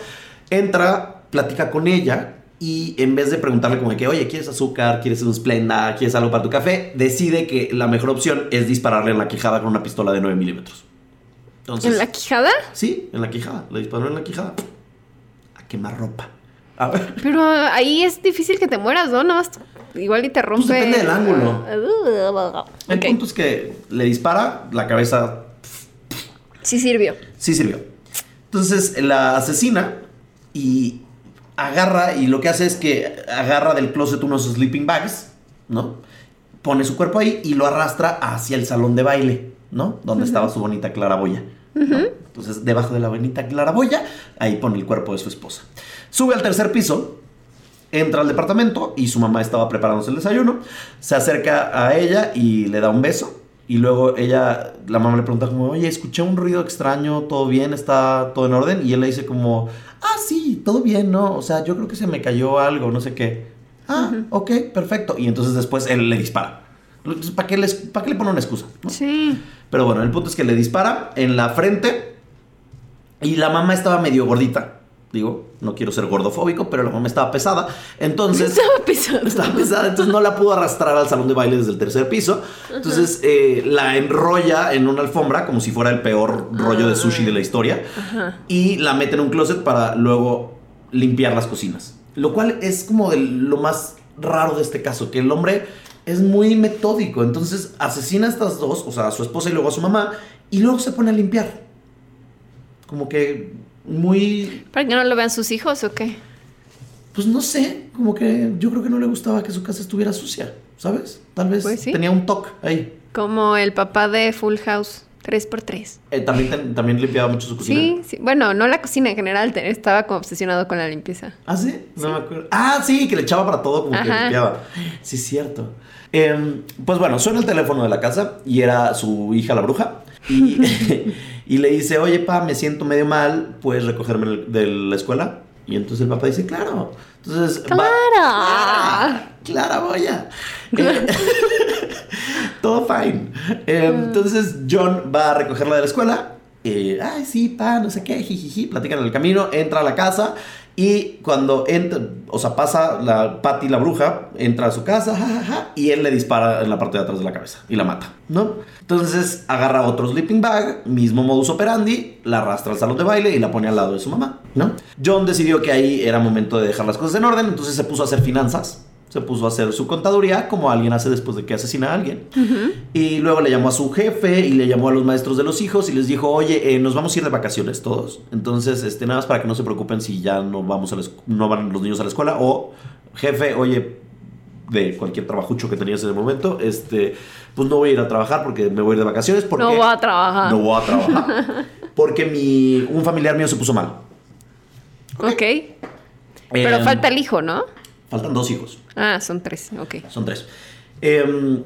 Entra, platica con ella y en vez de preguntarle como de que, oye, ¿quieres azúcar? ¿Quieres un Splenda? ¿Quieres algo para tu café? Decide que la mejor opción es dispararle en la quijada con una pistola de 9 milímetros. Entonces, ¿En la quijada? Sí, en la quijada. Le disparó en la quijada. A quemar ropa. A ver. Pero ahí es difícil que te mueras, ¿no? Nada más igual y te rompe. Pues depende del ángulo. El Ok. punto es que le dispara, la cabeza Sí sirvió. sí sirvió. Entonces la asesina y agarra y lo que hace es que agarra del closet unos sleeping bags, ¿no? Pone su cuerpo ahí y lo arrastra hacia el salón de baile, ¿no? Donde estaba su bonita claraboya. ¿no? Entonces, debajo de la bonita claraboya, ahí pone el cuerpo de su esposa. Sube al tercer piso, entra al departamento y su mamá estaba preparándose el desayuno. Se acerca a ella y le da un beso. Y luego ella, la mamá le pregunta como, oye, escuché un ruido extraño, ¿todo bien? ¿Está todo en orden? Y él le dice como, ah, sí, todo bien, ¿no? O sea, yo creo que se me cayó algo, no sé qué. Ah, ok, perfecto. Y entonces después él le dispara. ¿Para qué, les, ¿Para qué le pone una excusa? no? Sí. Pero bueno, el punto es que le dispara en la frente y la mamá estaba medio gordita. Digo, no quiero ser gordofóbico, pero la mamá estaba pesada. Entonces... [laughs] Estaba pesado. Estaba pesada, entonces no la pudo arrastrar al salón de baile desde el tercer piso. Entonces eh, la enrolla en una alfombra como si fuera el peor rollo de sushi de la historia. Y la mete en un closet para luego limpiar las cocinas. Lo cual es como de lo más raro de este caso, que el hombre es muy metódico. Entonces asesina a estas dos, o sea, a su esposa y luego a su mamá, y luego se pone a limpiar. Como que muy ¿Para que no lo vean sus hijos o qué? pues no sé, como que yo creo que no le gustaba que su casa estuviera sucia, ¿sabes? Tal vez Pues sí. tenía un toque ahí. Como el papá de Full House, 3x3. Eh, también, también limpiaba mucho su cocina. Sí, sí. Bueno, no la cocina en general, estaba como obsesionado con la limpieza. ¿Ah, sí? No me acuerdo. Ah, sí, que le echaba para todo, como que limpiaba. Sí, es cierto. Em, pues bueno, suena el teléfono de la casa y era su hija la bruja. Y, [laughs] y le dice, oye, pa, me siento medio mal, ¿puedes recogerme de la escuela? Y entonces el papá dice, claro. Entonces, va- ¡Claro! Clara, Clara, voy a. Eh, [laughs] Todo fine. Eh, entonces John va a recogerla de la escuela. eh, Ay, sí, pa, no sé qué, jijiji. Platican en el camino, entra a la casa. Y cuando entra, o sea, pasa la Patty, la bruja, entra a su casa, jajaja, y él le dispara en la parte de atrás de la cabeza y la mata, ¿no? Entonces agarra otro sleeping bag, mismo modus operandi, la arrastra al salón de baile y la pone al lado de su mamá, ¿no? John decidió que ahí era momento de dejar las cosas en orden, entonces se puso a hacer finanzas, se puso a hacer su contaduría como alguien hace después de que asesina a alguien. Y luego le llamó a su jefe y le llamó a los maestros de los hijos y les dijo, oye, eh, nos vamos a ir de vacaciones todos. Entonces, este, nada más para que no se preocupen si ya no, vamos a la no van los niños a la escuela. O, jefe, oye, de cualquier trabajucho que tenías en el momento, este, pues no voy a ir a trabajar porque me voy a ir de vacaciones. Porque No voy a trabajar. No voy a trabajar. [laughs] Porque mi, un familiar mío se puso mal. Ok. Pero Em, falta el hijo, ¿no? Faltan dos hijos. Ah, son tres. Ok. Son tres. Em,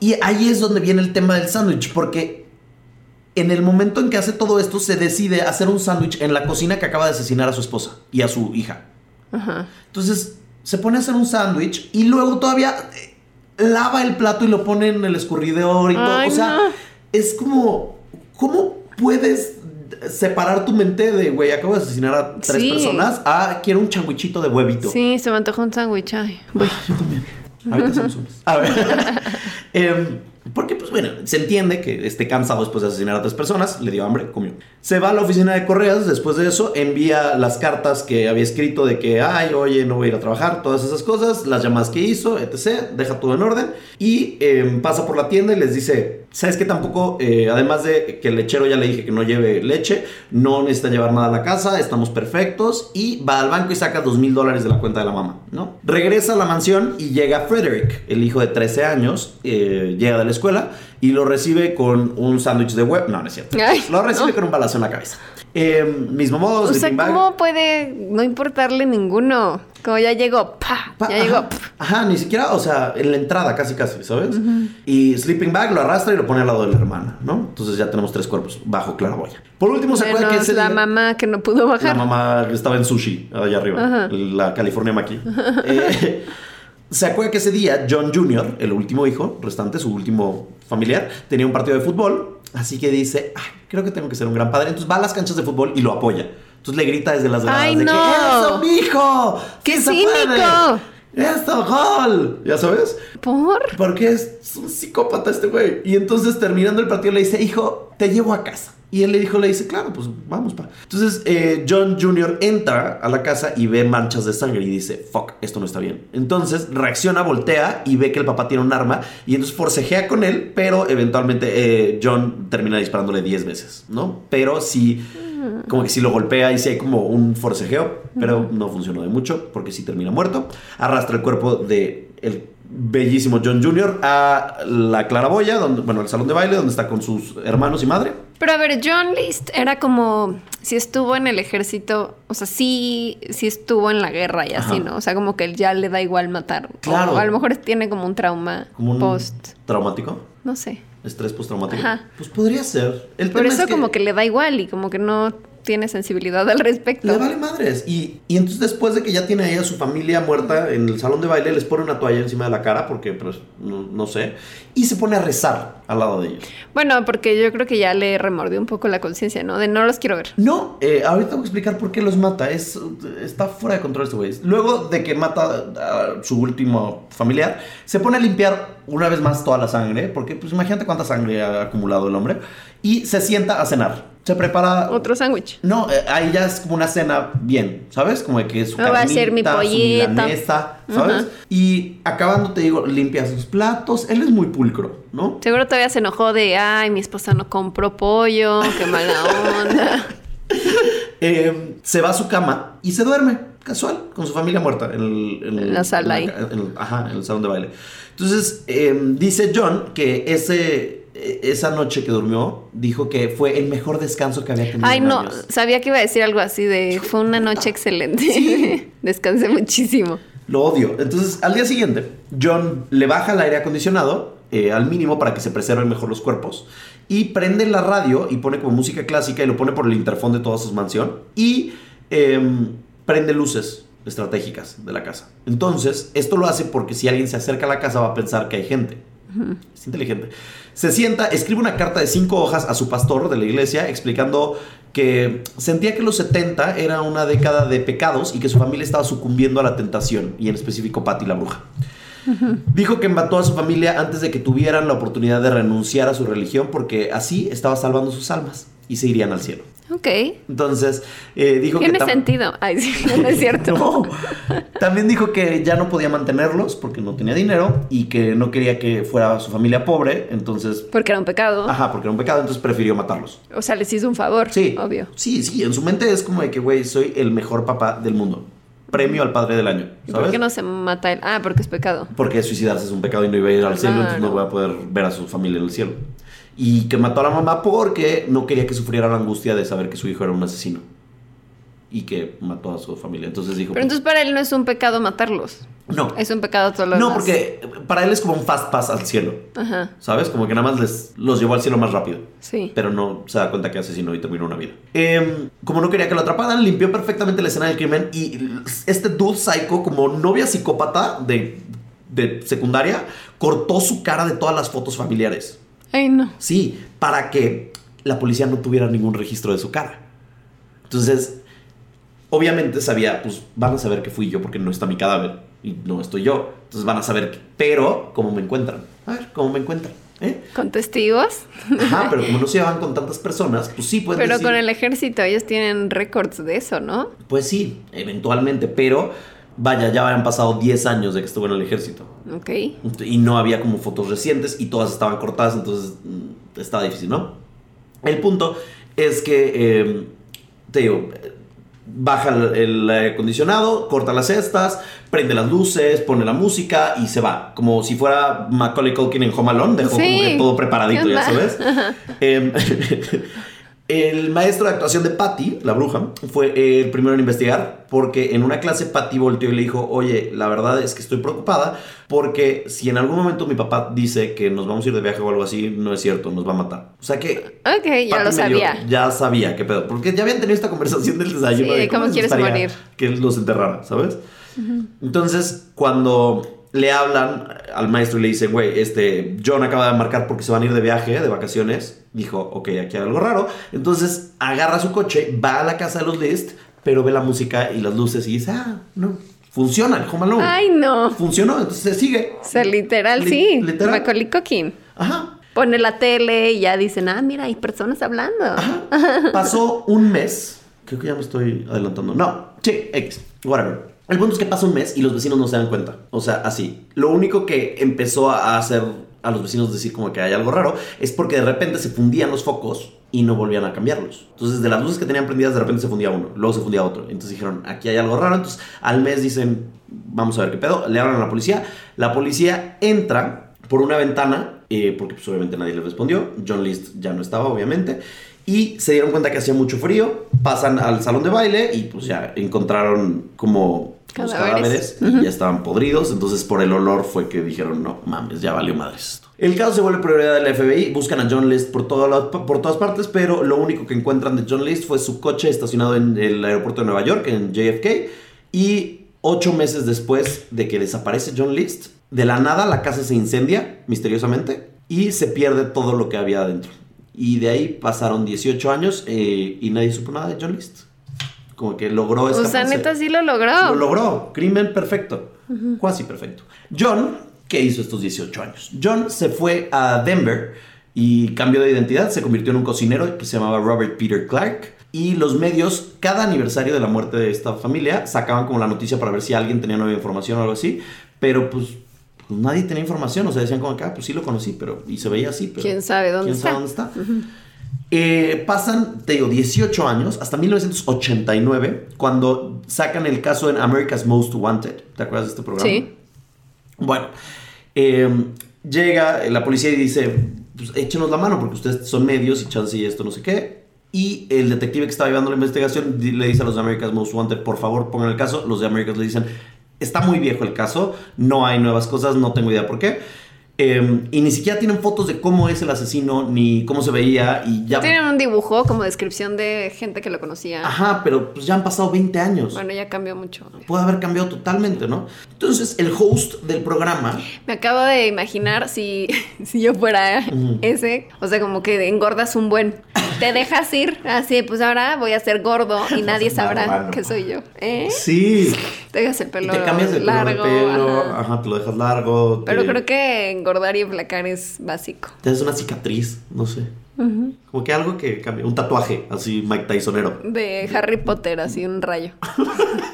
y ahí es donde viene el tema del sándwich, porque en el momento en que hace todo esto, se decide hacer un sándwich en la cocina que acaba de asesinar a su esposa y a su hija. Ajá. Entonces, se pone a hacer un sándwich y luego todavía eh, lava el plato y lo pone en el escurridor y todo. Ay, o sea, no. es como, ¿cómo puedes separar tu mente de, güey, acabo de asesinar a tres Sí. personas a quiero un changuichito de huevito? Sí, se me antojó un sándwich. Ay, voy. Yo también. Ahorita hacemos unos. A ver. [laughs] Em, porque, pues bueno, se entiende que esté cansado después de asesinar a tres personas, le dio hambre, comió. Se va a la oficina de correos, después de eso envía las cartas que había escrito de que, ay, oye, no voy a ir a trabajar, todas esas cosas, las llamadas que hizo, etc. Deja todo en orden y em, pasa por la tienda y les dice, ¿sabes qué? Tampoco, eh, además de que el lechero ya le dije que no lleve leche, no necesita llevar nada a la casa, estamos perfectos y va al banco y saca dos mil dólares de la cuenta de la mamá, ¿no? Regresa a la mansión y llega Frederick, el hijo de 13 años, eh, llega de la escuela y lo recibe con un sándwich de web. No, no es cierto. Ay, lo recibe no. con un balazo en la cabeza. Eh, mismo modo, O sea. ¿cómo puede no importarle ninguno? Como ya llegó, pa, Pa- ya ajá, llegó. pf. Ajá, ni siquiera, o sea, en la entrada casi casi, ¿sabes? Y Sleeping Bag lo arrastra y lo pone al lado de la hermana, ¿no? Entonces ya tenemos tres cuerpos bajo claraboya. Por último, ¿se acuerda que ese la mamá que no pudo La bajar. mamá estaba en sushi, allá arriba, Ajá. la California Maki. Eh, ¿Se acuerda que ese día John Jr., el último hijo restante, su último familiar, tenía un partido de fútbol? Así que dice, "Ay, creo que tengo que ser un gran padre. Entonces va a las canchas de fútbol y lo apoya. Entonces le grita desde las gradas ¡Ay, de no! que ¡Eso, mijo! ¡Qué ¡Sí se cínico! puede! ¡Esto, gol! ¿Ya sabes? ¿Por? Porque es un psicópata este güey. Y entonces terminando el partido le dice, hijo, te llevo a casa. Y él le dijo, le dice, claro, pues vamos, pa. Entonces eh, John Jr. entra a la casa y ve manchas de sangre y dice, fuck, esto no está bien. Entonces reacciona, voltea y ve que el papá tiene un arma y entonces forcejea con él, pero eventualmente eh, John termina disparándole 10 veces, ¿no? Pero sí, como que sí lo golpea y sí hay como un forcejeo, pero no funcionó de mucho porque sí termina muerto. Arrastra el cuerpo de el bellísimo John Jr. a la claraboya, donde, bueno, al salón de baile donde está con sus hermanos y madre. Pero a ver, John List era como si estuvo en el ejército, o sea, sí, sí estuvo en la guerra y así. ¿no? O sea, como que él ya le da igual matar. Claro. O a lo mejor tiene como un trauma Como un post, traumático. no sé. Estrés postraumático. Ajá. Pues podría ser. El tema eso es como que le da igual y como que no tiene sensibilidad al respecto. Le vale madres. Y, y entonces después de que ya tiene a su familia muerta en el salón de baile, les pone una toalla encima de la cara porque, pues, no, no sé. Y se pone a rezar al lado de ellos. Bueno, porque yo creo que ya le remordió un poco la conciencia, ¿no? De no los quiero ver. No, eh, ahorita voy a explicar por qué los mata. Es, está fuera de control este güey. Luego de que mata a su último familiar, se pone a limpiar una vez más toda la sangre. Porque, pues, imagínate cuánta sangre ha acumulado el hombre. Y se sienta a cenar. Se prepara Otro sándwich. No, eh, ahí ya es como una cena bien, ¿sabes? Como de que su Ah, va a ser mi carnita, su milanesa, ¿sabes? Ajá. Y acabando, te digo, limpia sus platos. Él es muy pulcro, ¿no? Seguro todavía se enojó de, ay, mi esposa no compró pollo, qué mala onda. [laughs] Eh, se va a su cama y se duerme, casual, con su familia muerta en, el- en la sala en ahí. en el- ajá, en el salón de baile. Entonces, eh, dice John que ese, esa noche que durmió, dijo que fue el mejor descanso que había tenido Ay, en no, años. sabía que iba a decir algo así de, fue una noche excelente. Sí. [laughs] Descansé muchísimo. Lo odio. Entonces, al día siguiente, John le baja el aire acondicionado eh, al mínimo para que se preserven mejor los cuerpos. Y prende la radio y pone como música clásica y lo pone por el interfón de toda su mansión. Y em, prende luces estratégicas de la casa. Entonces, esto lo hace porque si alguien se acerca a la casa va a pensar que hay gente. Es inteligente. Se sienta, escribe una carta de cinco hojas a su pastor de la iglesia explicando que sentía que los 70 era una década de pecados y que su familia estaba sucumbiendo a la tentación, y en específico Patty la bruja. Dijo que mató a su familia antes de que tuvieran la oportunidad de renunciar a su religión porque así estaba salvando sus almas y se irían al cielo. Ok. Entonces, eh, dijo Tiene que... tam- sentido. Ay, sí, [laughs] no es cierto. [laughs] No. También dijo que ya no podía mantenerlos porque no tenía dinero y que no quería que fuera su familia pobre, entonces... Porque era un pecado. Ajá, porque era un pecado, entonces prefirió matarlos. O sea, les hizo un favor. Sí. Obvio. Sí, sí, en su mente es como de que, güey, soy el mejor papá del mundo. Premio al padre del año, ¿Y ¿sabes? por qué no se mata él? Ah, porque es pecado. Porque suicidarse es un pecado y no iba a ir al cielo, entonces no Claro. voy a poder ver a su familia en el cielo. Y que mató a la mamá porque no quería que sufriera la angustia de saber que su hijo era un asesino. Y que mató a su familia. Entonces dijo... Pero pues, entonces para él no es un pecado matarlos. no, Es un pecado todo lo no, demás. porque para él es como un fast pass al cielo. Ajá, ¿Sabes? Como que nada más les, los llevó al cielo más rápido. sí. Pero no se da cuenta que asesinó y terminó una vida. Em, como no quería que lo atraparan, limpió perfectamente la escena del crimen. Y este dude psycho, como novia psicópata de, de secundaria, cortó su cara de todas las fotos familiares. Ay, no. Sí, para que la policía no tuviera ningún registro de su cara. Entonces, obviamente sabía, pues van a saber que fui yo porque no está mi cadáver y no estoy yo. Entonces van a saber, que- pero ¿cómo me encuentran? A ver, ¿cómo me encuentran? ¿Eh? ¿Con testigos? Ajá, pero como no se llevan con tantas personas, pues sí pueden Pero decir, con el ejército ellos tienen récords de eso, ¿no? Pues sí, eventualmente, pero vaya, ya habían pasado 10 años de que estuve en el ejército. Ok. Y no había como fotos recientes y todas estaban cortadas, entonces mm, estaba difícil, ¿no? El punto es que, eh, te digo, eh, baja el, el aire acondicionado, corta las cestas, prende las luces, pone la música y se va. Como si fuera Macaulay Culkin en Home Alone, dejó como Sí. que todo preparadito, ¿Qué ya sabes. [laughs] Em, [laughs] el maestro de actuación de Patty, la bruja, fue el primero en investigar porque en una clase Patty volteó y le dijo, oye, la verdad es que estoy preocupada porque si en algún momento mi papá dice que nos vamos a ir de viaje o algo así, no es cierto, nos va a matar. O sea que... Ok, ya lo sabía. ya sabía qué pedo. Porque ya habían tenido esta conversación del desayuno Sí, de ¿cómo les quieres morir? Que él los enterrara, ¿sabes? Entonces, cuando le hablan al maestro y le dicen, güey, este, John acaba de marcar porque se van a ir de viaje, de vacaciones, dijo, ok, aquí hay algo raro. Entonces, agarra su coche, va a la casa de los List, pero ve la música y las luces y dice, ah, no, funciona el Home Alone. Ay, no. Funcionó, entonces se sigue. O sea, literal, Li- sí. literal. Macaulay Culkin. Ajá. Pone la tele y ya dicen, ah, mira, hay personas hablando. [laughs] Pasó un mes. Creo que ya me estoy adelantando. No, sí, X, whatever. El punto es que pasa un mes y los vecinos no se dan cuenta. O sea, así. Lo único que empezó a hacer a los vecinos decir como que hay algo raro es porque de repente se fundían los focos y no volvían a cambiarlos. Entonces, de las luces que tenían prendidas, de repente se fundía uno, luego se fundía otro. Entonces dijeron, aquí hay algo raro. Entonces, al mes dicen, vamos a ver qué pedo. Le hablan a la policía. La policía entra por una ventana, eh, porque pues, obviamente nadie les respondió. John List ya no estaba, obviamente. Y se dieron cuenta que hacía mucho frío. Pasan al salón de baile y pues ya encontraron como los Cadáveres. cadáveres y ya estaban podridos. Entonces por el olor fue que dijeron, no mames, ya valió madres esto. El caso se vuelve prioridad del FBI. Buscan a John List por, todo la- por todas partes, pero lo único que encuentran de John List fue su coche estacionado en el aeropuerto de Nueva York, en JFK. Y ocho meses después de que desaparece John List, de la nada la casa se incendia misteriosamente y se pierde todo lo que había adentro. Y de ahí pasaron 18 años eh, y nadie supo nada de John List. Como que logró O sea, escaparse. neta sí lo logró. Lo logró. Crimen perfecto. Cuasi perfecto. John, ¿qué hizo estos 18 años? John se fue a Denver y cambió de identidad. Se convirtió en un cocinero que se llamaba Robert Peter Clark. Y los medios, cada aniversario de la muerte de esta familia, sacaban como la noticia para ver si alguien tenía nueva información o algo así. Pero pues, pues nadie tenía información. O sea, decían como que, ah, pues sí lo conocí, pero... Y se veía así, pero... ¿Quién sabe dónde ¿quién sabe está? dónde está? Eh, pasan, te digo, 18 años, hasta 1989, cuando sacan el caso en America's Most Wanted. ¿Te acuerdas de este programa? Sí. Bueno, eh, llega la policía y dice, pues échenos la mano porque ustedes son medios y chance y esto no sé qué. Y el detective que estaba llevando la investigación le dice a los de America's Most Wanted, por favor pongan el caso. Los de America's le dicen, está muy viejo el caso, no hay nuevas cosas, no tengo idea por qué. Eh, y ni siquiera tienen fotos de cómo es el asesino, ni cómo se veía, y ya... Tienen un dibujo como descripción de gente que lo conocía. Ajá, pero pues ya han pasado 20 años. Bueno, ya cambió mucho. Puede haber cambiado totalmente, ¿no? Entonces, el host del programa... Me acabo de imaginar si, [laughs] si yo fuera ese, o sea, como que engordas un buen. Te dejas ir, así, pues ahora voy a ser gordo y [laughs] nadie sabrá que soy yo. ¿Eh? Sí. Te dejas el Y pelo te cambias color largo. de pelo, ajá. ajá. te lo dejas largo. Pero creo que engordar y enflacar es básico. Te haces una cicatriz, no sé. Como que algo que cambia. Un tatuaje, así Mike Tysonero. De Harry Potter, así un rayo. [laughs]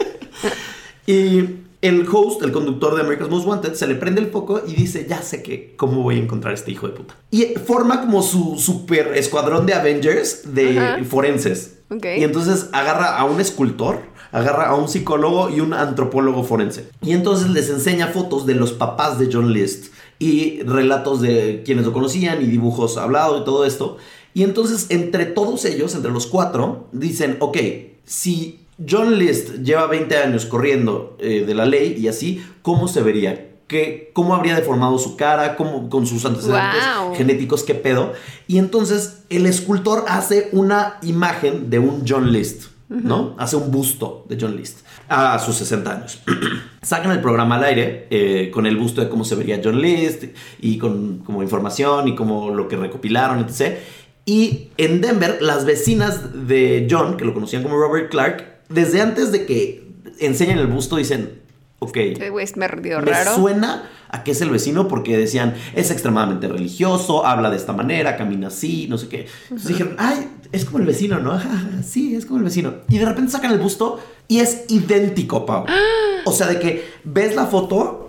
Y el host, el conductor de America's Most Wanted, se le prende el foco y dice, ya sé que, ¿cómo voy a encontrar a este hijo de puta? Y forma como su super escuadrón de Avengers de Ajá. forenses. Y entonces agarra a un escultor, agarra a un psicólogo y un antropólogo forense. Y entonces les enseña fotos de los papás de John List y relatos de quienes lo conocían y dibujos hablados y todo esto. Y entonces entre todos ellos, entre los cuatro, dicen, ok, si John List lleva 20 años corriendo eh, de la ley y así, ¿cómo se vería? ¿Qué, ¿Cómo habría deformado su cara? ¿Cómo, con sus antecedentes genéticos? ¿Qué pedo? Y entonces el escultor hace una imagen de un John List, ¿no? Hace un busto de John List a sus 60 años. [clears throat] Sacan el programa al aire eh, con el busto de cómo se vería John List y con como información y como lo que recopilaron, etc. Y en Denver, las vecinas de John, que lo conocían como Robert Clark, desde antes de que enseñen el busto, dicen, ok, Este güey es medio me raro. suena a que es el vecino porque decían, es extremadamente religioso, habla de esta manera, camina así, no sé qué. Entonces dijeron, ay, es como el vecino, ¿no? Ajá, [laughs] ajá, sí, es como el vecino. Y de repente sacan el busto y es idéntico, Pau. O sea, de que ves la foto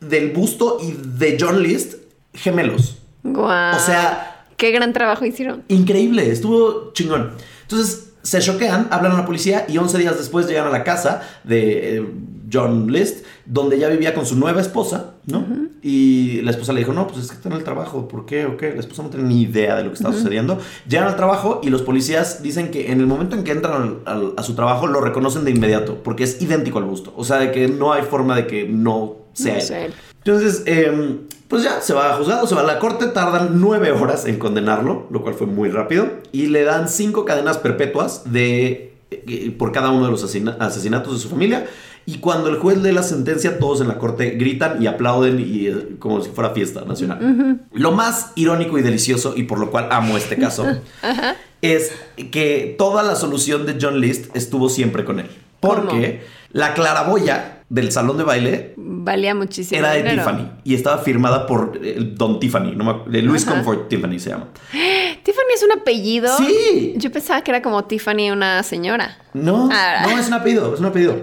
del busto y de John List, gemelos. Guau. O sea, Qué gran trabajo hicieron. Increíble, estuvo chingón. Entonces se choquean, hablan a la policía y 11 días después llegan a la casa de eh, John List, donde ya vivía con su nueva esposa, ¿no? Y la esposa le dijo, no, pues es que está en el trabajo, ¿por qué? ¿O qué? La esposa no tiene ni idea de lo que estaba sucediendo. Llegan al trabajo y los policías dicen que en el momento en que entran al- al- a su trabajo lo reconocen de inmediato, porque es idéntico al busto. O sea, de que no hay forma de que no sea No él. Entonces, eh, pues ya, se va a juzgado, se va a la corte, tardan nueve horas en condenarlo, lo cual fue muy rápido, y le dan cinco cadenas perpetuas de, eh, por cada uno de los asesina- asesinatos de su familia. Y cuando el juez lee la sentencia, todos en la corte gritan y aplauden y, eh, como si fuera fiesta nacional. Lo más irónico y delicioso, y por lo cual amo este caso, [laughs] es que toda la solución de John List estuvo siempre con él. Porque la claraboya del salón de baile Valía muchísimo. era de dinero. Tiffany y estaba firmada por el Don Tiffany, no me Louis Ajá. Comfort Tiffany se llama. [gasps] Tiffany es un apellido. Sí. Yo pensaba que era como Tiffany, una señora. No, Ah. no es un apellido, es un apellido.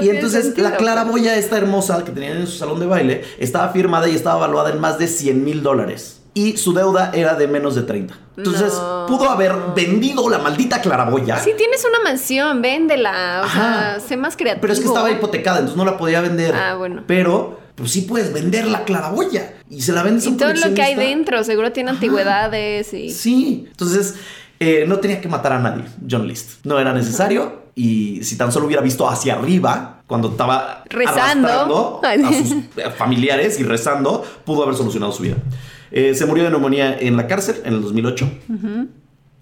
No y entonces sentido, la claraboya esta hermosa que tenían en su salón de baile estaba firmada y estaba evaluada en más de 100 mil dólares. Y su deuda era de menos de 30. Entonces No. pudo haber vendido la maldita claraboya. Si tienes una mansión, véndela. O Ajá. sea, sé más creativo. Pero es que estaba hipotecada, entonces no la podía vender. Ah, bueno. Pero, pues sí puedes vender la claraboya. Y se la vendes a Y un todo lo que hay dentro, seguro tiene antigüedades y. Sí, entonces eh, no tenía que matar a nadie, John List. No era necesario. Y si tan solo hubiera visto hacia arriba, cuando estaba Rezando. a sus eh, familiares y rezando, pudo haber solucionado su vida. Eh, se murió de neumonía en la cárcel en el 2008.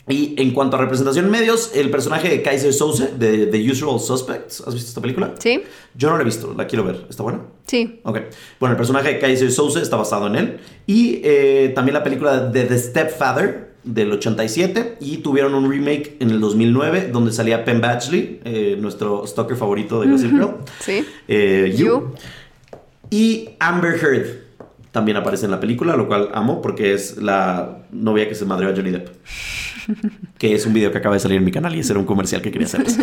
Y en cuanto a representación en medios, el personaje de Kaiser Souse de The Usual Suspects, ¿has visto esta película? ¿Sí? Yo no la he visto, la quiero ver. ¿Está buena? Sí. Ok. Bueno, el personaje de Kaiser Souse está basado en él. Y eh, también la película de The Stepfather del 87. Y tuvieron un remake en el 2009 donde salía Penn Badgley, eh, nuestro stalker favorito de Gossip Girl. Sí. Eh, you. You. Y Amber Heard también aparece en la película, lo cual amo porque es la novia que se madreó a Johnny Depp. [laughs] Que es un video que acaba de salir en mi canal y ese era un comercial que quería hacerles.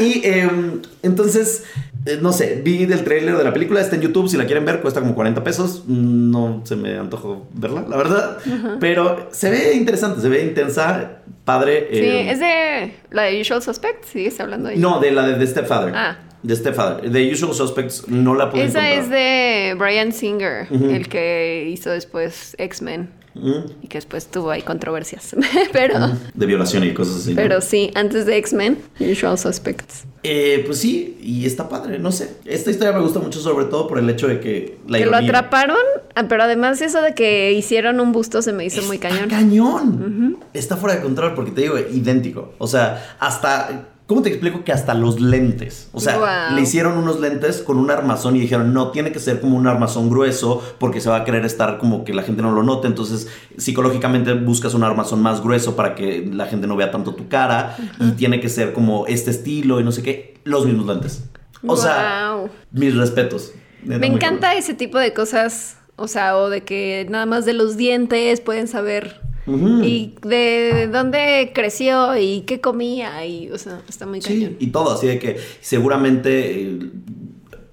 Y em, entonces, eh, no sé, vi del tráiler de la película, está en YouTube, si la quieren ver, cuesta como 40 pesos. No se me antojó verla, la verdad. Pero se ve interesante, se ve intensa, padre. Sí, em, es de la de Usual Suspect, ¿sigues hablando ahí? No, de la de The Stepfather. Ah. The Stepfather. The Usual Suspects no la pude Esa encontrar. es de Brian Singer, el que hizo después X-Men. Mm, y que después tuvo ahí controversias. [laughs] pero, De violación y cosas así. ¿no? pero sí, antes de X-Men, Usual Suspects. Eh, pues sí, y está padre, no sé. Esta historia me gusta mucho, sobre todo por el hecho de que la que lo atraparon, ah, pero además eso de que hicieron un busto se me hizo muy cañón. cañón. Está fuera de control porque te digo, idéntico. O sea, hasta. ¿Cómo te explico que hasta los lentes? O sea, Wow. le hicieron unos lentes con un armazón y dijeron, no, tiene que ser como un armazón grueso porque se va a querer estar como que la gente no lo note. Entonces, psicológicamente buscas un armazón más grueso para que la gente no vea tanto tu cara y tiene que ser como este estilo y no sé qué. Los mismos lentes. O sea, mis respetos. Me encanta ese tipo de cosas, o sea, o de que nada más de los dientes pueden saber Y de dónde creció y qué comía y, o sea, está muy Sí, cañón. y todo, así de que seguramente, eh,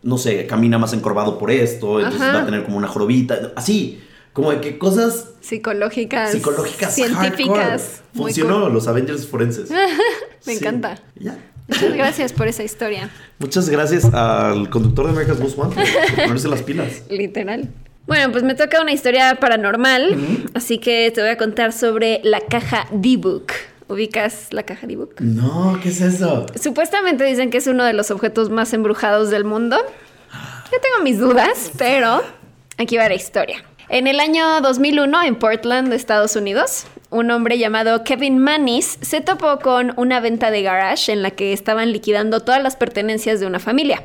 no sé, camina más encorvado por esto, entonces Ajá. va a tener como una jorobita, así, como de que cosas Psicológicas, psicológicas, científicas. hardcore. Funcionó, cool. los Avengers forenses. [laughs] Me Sí, encanta. ya. Muchas gracias por esa historia, Muchas gracias al conductor de America's Most Wanted por ponerse las pilas. [laughs] literal. Bueno, pues me toca una historia paranormal, así que te voy a contar sobre la caja D-Book. ¿Ubicas la caja D-Book? No, ¿qué es eso? Supuestamente dicen que es uno de los objetos más embrujados del mundo. Yo tengo mis dudas, pero aquí va la historia. En el año 2001, en Portland, Estados Unidos, un hombre llamado Kevin Manis se topó con una venta de garage en la que estaban liquidando todas las pertenencias de una familia.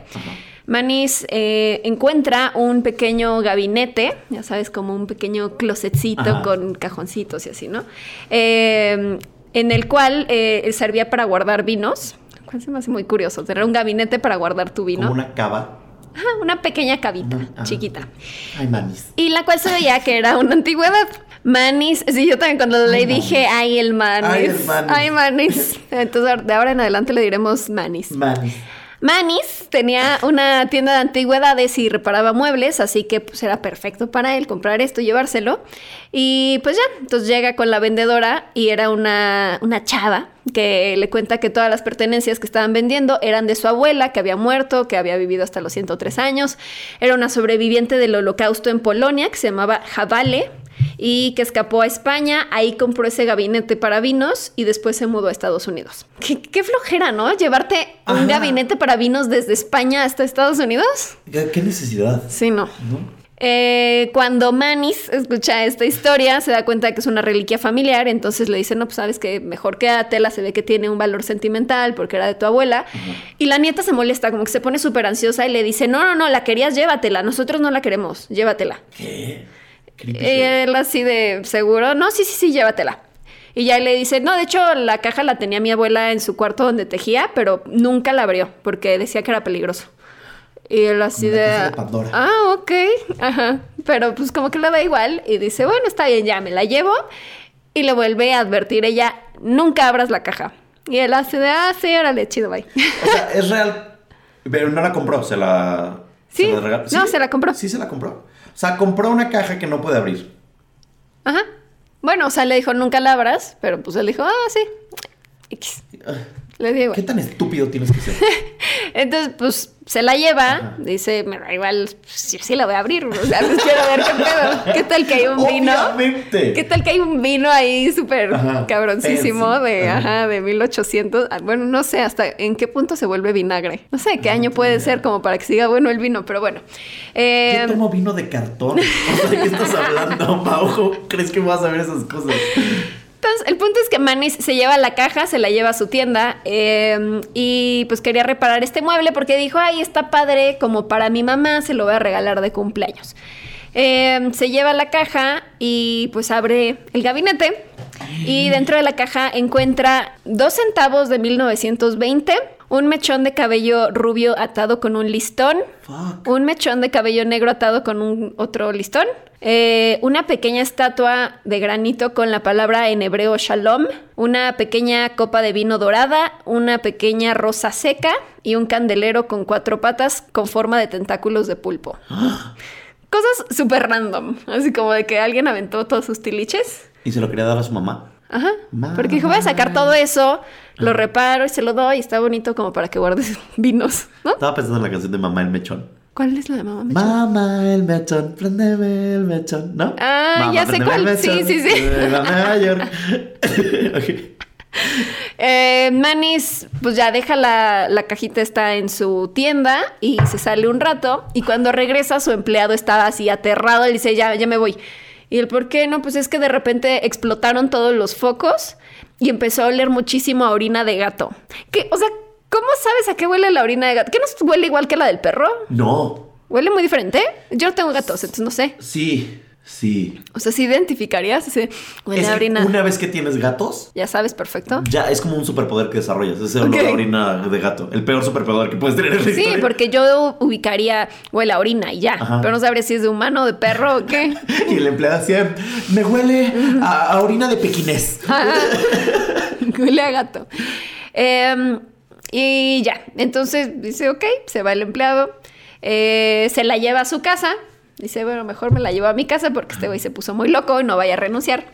Manis eh, encuentra un pequeño gabinete, ya sabes, como un pequeño closetcito Ajá. con cajoncitos y así, ¿no? Eh, en el cual eh, servía para guardar vinos. Lo cual se me hace muy curioso, tener un gabinete para guardar tu vino. Como una cava. Ajá, una pequeña cabita, Ajá. chiquita. Ay, manis. Y la cual se veía que era una antigüedad. Manis, sí, yo también cuando lo leí dije, ay, el manis. Ay, el Manis. Ay, manis. Entonces, de ahora en adelante le diremos manis. Manis. Manis tenía una tienda de antigüedades y reparaba muebles, así que pues era perfecto para él comprar esto y llevárselo. Y pues ya, entonces llega con la vendedora y era una, una chava que le cuenta que todas las pertenencias que estaban vendiendo eran de su abuela, que había muerto, que había vivido hasta los 103 años. Era una sobreviviente del holocausto en Polonia que se llamaba Javale y que escapó a España, ahí compró ese gabinete para vinos y después se mudó a Estados Unidos. Qué, qué flojera, ¿no? Llevarte un gabinete para vinos desde España hasta Estados Unidos. ¿Qué, necesidad? Sí, no. ¿No? Eh, cuando Manis escucha esta historia, se da cuenta de que es una reliquia familiar, entonces le dice, no, pues sabes que mejor quédatela, se ve que tiene un valor sentimental porque era de tu abuela. Y la nieta se molesta, como que se pone súper ansiosa y le dice, no, no, no, la querías, llévatela, nosotros no la queremos, llévatela. ¿Qué? Y shit. él así de seguro, no, sí, sí, sí, llévatela. Y ya le dice, no, de hecho la caja la tenía mi abuela en su cuarto donde tejía, pero nunca la abrió porque decía que era peligroso. Y él así de... Ah, ok. Ajá. Pero pues como que le da igual y dice, bueno, está bien, ya me la llevo. Y le vuelve a advertir ella, nunca abras la caja. Y él así de, ah, sí, órale, chido, bye. O sea, es real. Pero no la compró, se la. Sí, la regaló. no, se la compró. Sí, se la compró. O sea, compró una caja que no puede abrir. Ajá. Bueno, o sea, le dijo, nunca la abras, pero pues él dijo, ah, sí. X. Le digo, ¿Qué tan estúpido tienes que ser? [laughs] Entonces, pues se la lleva, Ajá. dice, igual, sí, sí la voy a abrir, o sea, pues quiero ver qué pedo. ¿Qué tal que hay un vino? Obviamente. ¿Qué tal que hay un vino ahí súper cabroncísimo fancy. de, Ajá. ajá, de 1800? Ah, Bueno, no sé hasta en qué punto se vuelve vinagre. No sé qué año puede ser como para que siga bueno el vino, pero bueno. Eh, Yo tomo vino de cartón. [laughs] ¿de qué estás hablando, Maujo? ¿Crees que vas a ver esas cosas? Entonces, el punto es que Manis se lleva la caja, se la lleva a su tienda eh, y pues quería reparar este mueble porque dijo, ay, está padre, como para mi mamá se lo voy a regalar de cumpleaños. Eh, se lleva la caja y pues abre el gabinete y dentro de la caja encuentra dos centavos de 1920, un mechón de cabello rubio atado con un listón, Fuck. un mechón de cabello negro atado con un otro listón, eh, una pequeña estatua de granito con la palabra en hebreo shalom, una pequeña copa de vino dorada, una pequeña rosa seca y un candelero con cuatro patas con forma de tentáculos de pulpo. [gasps] Cosas súper random, así como de que alguien aventó todos sus tiliches. ¿Y se lo quería dar a su mamá? Ajá. Porque dijo, voy a sacar todo eso, lo reparo y se lo doy y está bonito como para que guardes [laughs] vinos, ¿no? Estaba pensando en la canción de Mamá el Mechón. ¿Cuál es la de mamá mechón? Mamá, el mechón, prendeme el mechón, ¿no? Ah, Mamá, ya sé el cuál. Sí, mechón, sí, sí. de la Nueva York. [laughs] Ok. Eh, Manis, pues ya deja la, la cajita está en su tienda y se sale un rato. Y cuando regresa, su empleado estaba así aterrado. Le dice, ya, ya me voy. Y el por qué no, pues es que de repente explotaron todos los focos y empezó a oler muchísimo a orina de gato. ¿Qué? O sea, ¿cómo sabes a qué huele la orina de gato? ¿Qué no huele igual que la del perro? No, ¿Huele muy diferente? Yo no tengo gatos, entonces no sé. sí, sí. O sea, si identificarías ese huele Es a orina. una vez que tienes gatos, Ya sabes, perfecto. ya es como un superpoder que desarrollas. Es el olor Ok. a orina de gato. El peor superpoder que puedes tener en la Sí, historia. porque yo ubicaría huele a orina y ya. Ajá. Pero no sabría si es de humano, de perro o qué. [laughs] Y el empleado decía, me huele a, a orina de pequinés. [laughs] [laughs] Huele a gato. Em, y ya. Entonces dice, ok, se va el empleado. Eh, se la lleva a su casa. Dice, bueno, mejor me la llevo a mi casa porque este güey se puso muy loco y no vaya a renunciar.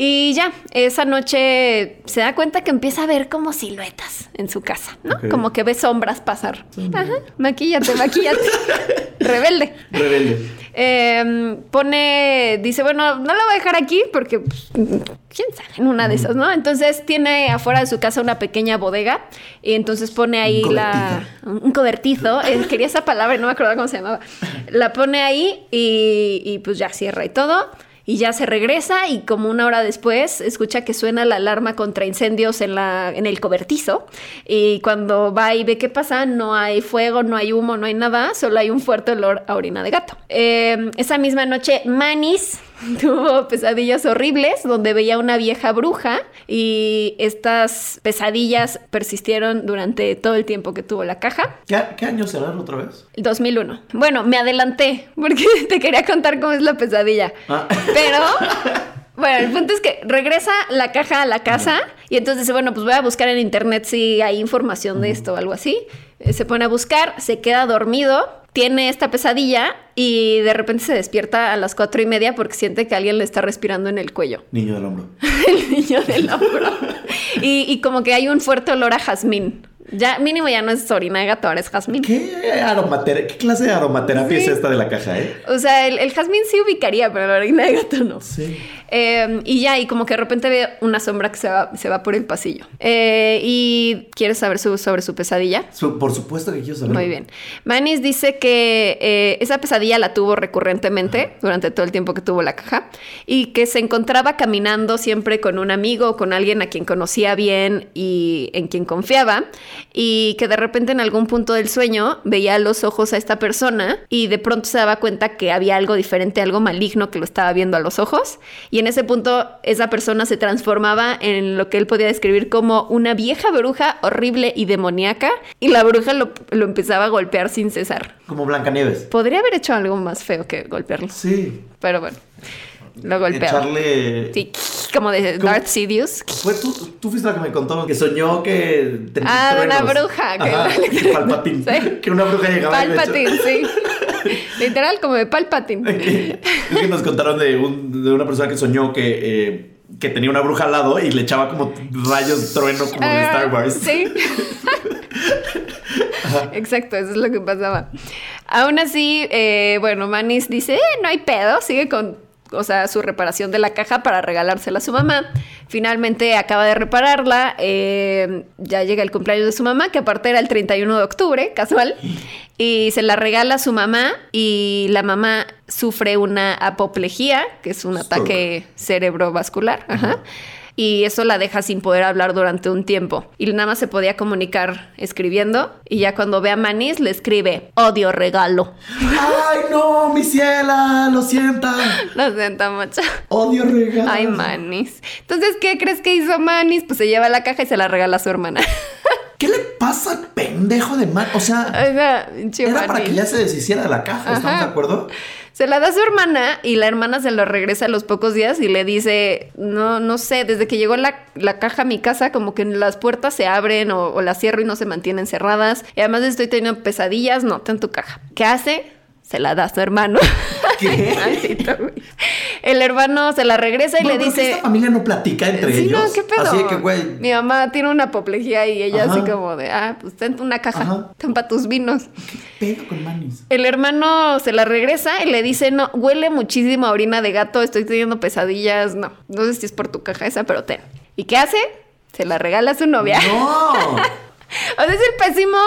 Y ya, esa noche se da cuenta que empieza a ver como siluetas en su casa, ¿no? Como que ve sombras pasar. Ajá, maquíllate, maquíllate. [laughs] Rebelde. Rebelde. Eh, pone, dice, bueno, no la voy a dejar aquí porque, pues, quién sabe, en una de esas, ¿no? Entonces tiene afuera de su casa una pequeña bodega y entonces pone ahí Un la... Un cobertizo, [laughs] eh, quería esa palabra y no me acordaba cómo se llamaba. La pone ahí y, y pues ya cierra y todo. Y ya se regresa y como una hora después escucha que suena la alarma contra incendios en, la, en el cobertizo. Y cuando va y ve qué pasa, no hay fuego, no hay humo, no hay nada, solo hay un fuerte olor a orina de gato. Eh, esa misma noche, Manis [laughs] tuvo pesadillas horribles donde veía una vieja bruja y estas pesadillas persistieron durante todo el tiempo que tuvo la caja. ¿Qué, qué año será otra vez? El 2001. Bueno, me adelanté porque [laughs] te quería contar cómo es la pesadilla. Ah. [laughs] Pero, bueno, el punto es que regresa la caja a la casa y entonces dice, bueno, pues voy a buscar en internet si hay información de esto o algo así. Eh, Se pone a buscar, se queda dormido, tiene esta pesadilla y de repente se despierta a las cuatro y media porque siente que alguien le está respirando en el cuello. Niño del hombro. [laughs] el niño del hombro. Y, y como que hay un fuerte olor a jazmín. Ya, mínimo ya no es orina de gato, ahora es jazmín. ¿Qué, aromatera- ¿Qué clase de aromaterapia Sí. es esta de la caja, eh? O sea, el, el jazmín sí ubicaría, pero la orina de gato no. Sí. Eh, y ya, y como que de repente ve una sombra que se va, se va por el pasillo. Eh, y ¿quieres saber su- sobre su pesadilla? Su- por supuesto que quiero saber. Muy bien. Manis dice que eh, esa pesadilla la tuvo recurrentemente durante todo el tiempo que tuvo la caja y que se encontraba caminando siempre con un amigo o con alguien a quien conocía bien y en quien confiaba y que de repente en algún punto del sueño veía a los ojos a esta persona y de pronto se daba cuenta que había algo diferente, algo maligno que lo estaba viendo a los ojos y en ese punto esa persona se transformaba en lo que él podía describir como una vieja bruja horrible y demoníaca y la bruja lo, lo empezaba a golpear sin cesar. Como Blancanieves. Podría haber hecho algo más feo que golpearlo, Sí. pero bueno, lo golpeaba. Echarle. Sí, como de. Darth Sidious. Fue tú, tú fuiste la que me contó que soñó que tenía Ah, de una bruja, que- Ajá, [laughs] que Palpatine. Sí. [laughs] Que una bruja llegaba y Palpatine, sí. [laughs] Literal, como de Palpatine. es que nos contaron de, un- de una persona que soñó que, eh, que tenía una bruja al lado y le echaba como rayos trueno como de Ah, Star Wars. Sí. Exacto, eso es lo que pasaba. Aún así, eh, bueno, Manis dice, "Eh, no hay pedo, sigue con, o sea, su reparación de la caja para regalársela a su mamá. Finalmente acaba de repararla, eh, ya llega el cumpleaños de su mamá, que aparte era el 31 de octubre, casual, y se la regala a su mamá y la mamá sufre una apoplejía, que es un Stroke. ataque cerebrovascular, ajá. Y eso la deja sin poder hablar durante un tiempo. Y nada más se podía comunicar escribiendo. Y ya cuando ve a Manis, le escribe, odio regalo. ¡Ay, no, mi ciela! ¡Lo sienta! [laughs] Lo siento mucho. ¡Odio regalos! Ay, Manis. Entonces, ¿qué crees que hizo Manis? Pues se lleva la caja y se la regala a su hermana. [laughs] ¿Qué le pasa al pendejo de man? O sea, o sea, pinche era para que ya se deshiciera de la caja, ¿estamos Ajá. de acuerdo? Se la da a su hermana y la hermana se lo regresa a los pocos días y le dice, no, no sé, desde que llegó la, la caja a mi casa, como que las puertas se abren o, o las cierro y no se mantienen cerradas. Y además estoy teniendo pesadillas, no, en tu caja. ¿Qué hace? Se la da a su hermano. ¿Qué? [laughs] Maldito, güey. El hermano se la regresa y Bueno, le ¿por qué dice... esta familia no platica entre Sí, ellos? no, ¿qué pedo? Así que, güey. Mi mamá tiene una apoplejía y ella Ajá. así como de, ah, pues ten una caja, Ajá. ten para tus vinos. ¿Qué pedo con Manis? El hermano se la regresa y le dice, no, huele muchísimo a orina de gato, estoy teniendo pesadillas, no, no sé si es por tu caja esa, pero ten. ¿Y qué hace? Se la regala a su novia. ¡No! [laughs] O sea, es el pésimo,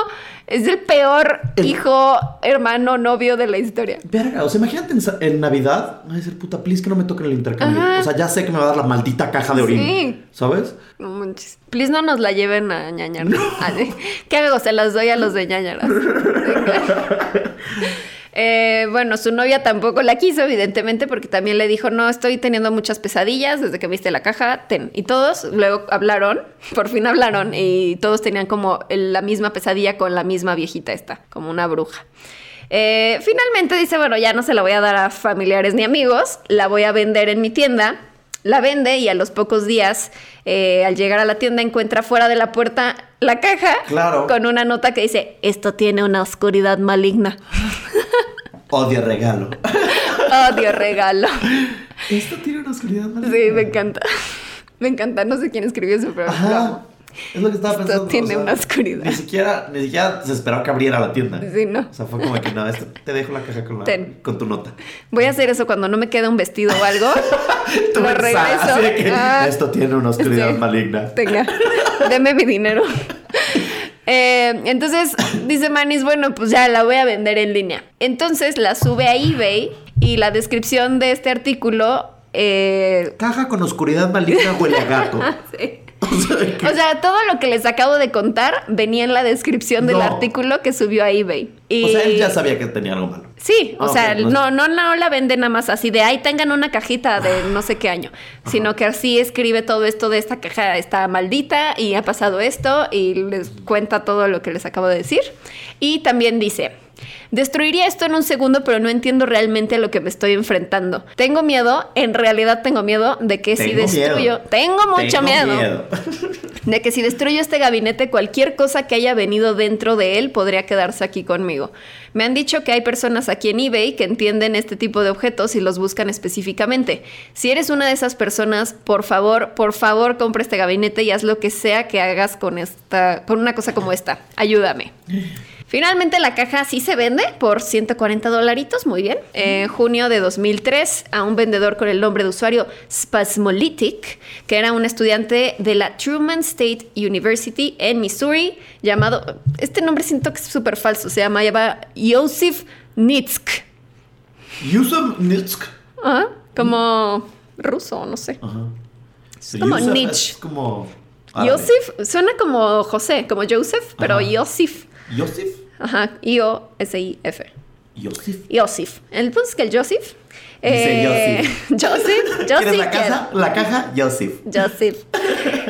es el peor El- hijo, hermano, novio de la historia. Verga, o sea, imagínate en, en Navidad. Ay, ser puta, please que no me toquen el intercambio. Ajá. O sea, ya sé que me va a dar la maldita caja de orina. Sí. ¿Sabes? No manches. Please no nos la lleven a ñañar. ¿Qué hago? Se las doy a los de ñañaras. [laughs] Eh, bueno, su novia tampoco la quiso, evidentemente, porque también le dijo, no, estoy teniendo muchas pesadillas desde que viste la caja, ten. Y todos luego hablaron, [laughs] por fin hablaron, y todos tenían como la misma pesadilla con la misma viejita esta, como una bruja. Eh, finalmente dice, bueno, ya no se la voy a dar a familiares ni amigos, la voy a vender en mi tienda. La vende y a los pocos días, eh, al llegar a la tienda, encuentra fuera de la puerta la caja Claro. con una nota que dice, esto tiene una oscuridad maligna. [laughs] Odio regalo. [laughs] Odio regalo. Esto tiene una oscuridad maligna. Sí, me encanta. [laughs] Me encanta. No sé quién escribió eso, pero Ajá. Es lo que estaba Esto pensando. tiene una oscuridad. Ni siquiera, ni siquiera se esperaba que abriera la tienda. Sí, no. O sea, fue como que no, esto, te dejo la caja con, la- Ten. con tu nota. Voy a hacer eso cuando no me quede un vestido o algo. Tu [laughs] lo regreso. que Ah, esto tiene una oscuridad sí. maligna. Tenga, deme mi dinero. [laughs] Eh, entonces dice Manis, bueno, pues ya la voy a vender en línea. Entonces la sube a eBay y la descripción de este artículo... eh, Caja con oscuridad maligna huele a gato. [laughs] sí. O sea, que- O sea, todo lo que les acabo de contar venía en la descripción del No. artículo que subió a eBay. Y... o sea, él ya sabía que tenía algo malo. Sí, o Ah, sea, no no, no, no la vende nada más así de ahí tengan una cajita de no sé qué año, sino que así escribe todo esto de esta caja está maldita y ha pasado esto y les cuenta todo lo que les acabo de decir. Y también dice, destruiría esto en un segundo, pero no entiendo realmente a lo que me estoy enfrentando. Tengo miedo, en realidad tengo miedo de que si destruyo, miedo. tengo mucho Tengo miedo [laughs] [laughs] de que si destruyo este gabinete, cualquier cosa que haya venido dentro de él podría quedarse aquí conmigo. Me han dicho que hay personas aquí en eBay que entienden este tipo de objetos y los buscan específicamente. Si eres una de esas personas, por favor, por favor, compra este gabinete y haz lo que sea que hagas con esta, con una cosa como esta. Ayúdame. [laughs] Finalmente la caja sí se vende por 140 dolaritos, muy bien. En junio de 2003 a un vendedor con el nombre de usuario Spasmolytic, que era un estudiante de la Truman State University en Missouri, llamado, este nombre siento que es súper falso, se llama, llama Yosif Nitsk, Yusuf Nitsk. Ajá, como ruso, no sé. Ajá. Como. Es como. árabe. Yosif suena como José, como Joseph, pero Ajá. Yosif. Yosif. Ajá, I-O-S-I-F. Yosif. Yosif. El punto es que el Joseph. Dice Joseph. [laughs] Joseph. ¿Quieres la caja? La caja, Yosif. Joseph.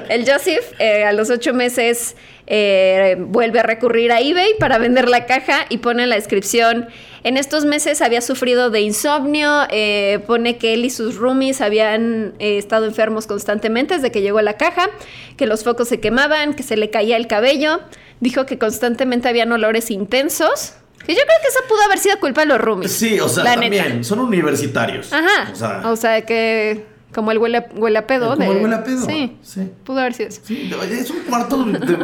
El Joseph eh, a los ocho meses eh, vuelve a recurrir a eBay para vender la caja y pone en la descripción. En estos meses había sufrido de insomnio, eh, pone que él y sus roomies habían eh, estado enfermos constantemente desde que llegó la caja, que los focos se quemaban, que se le caía el cabello, dijo que constantemente habían olores intensos, que yo creo que eso pudo haber sido culpa de los roomies. Sí, o sea, la también. neta. Son universitarios. Ajá. O sea, O sea, que como el huele, a- huele a pedo. como de- el huele a pedo. Sí. Sí. Pudo haber sido eso. Sí, es un cuarto de, de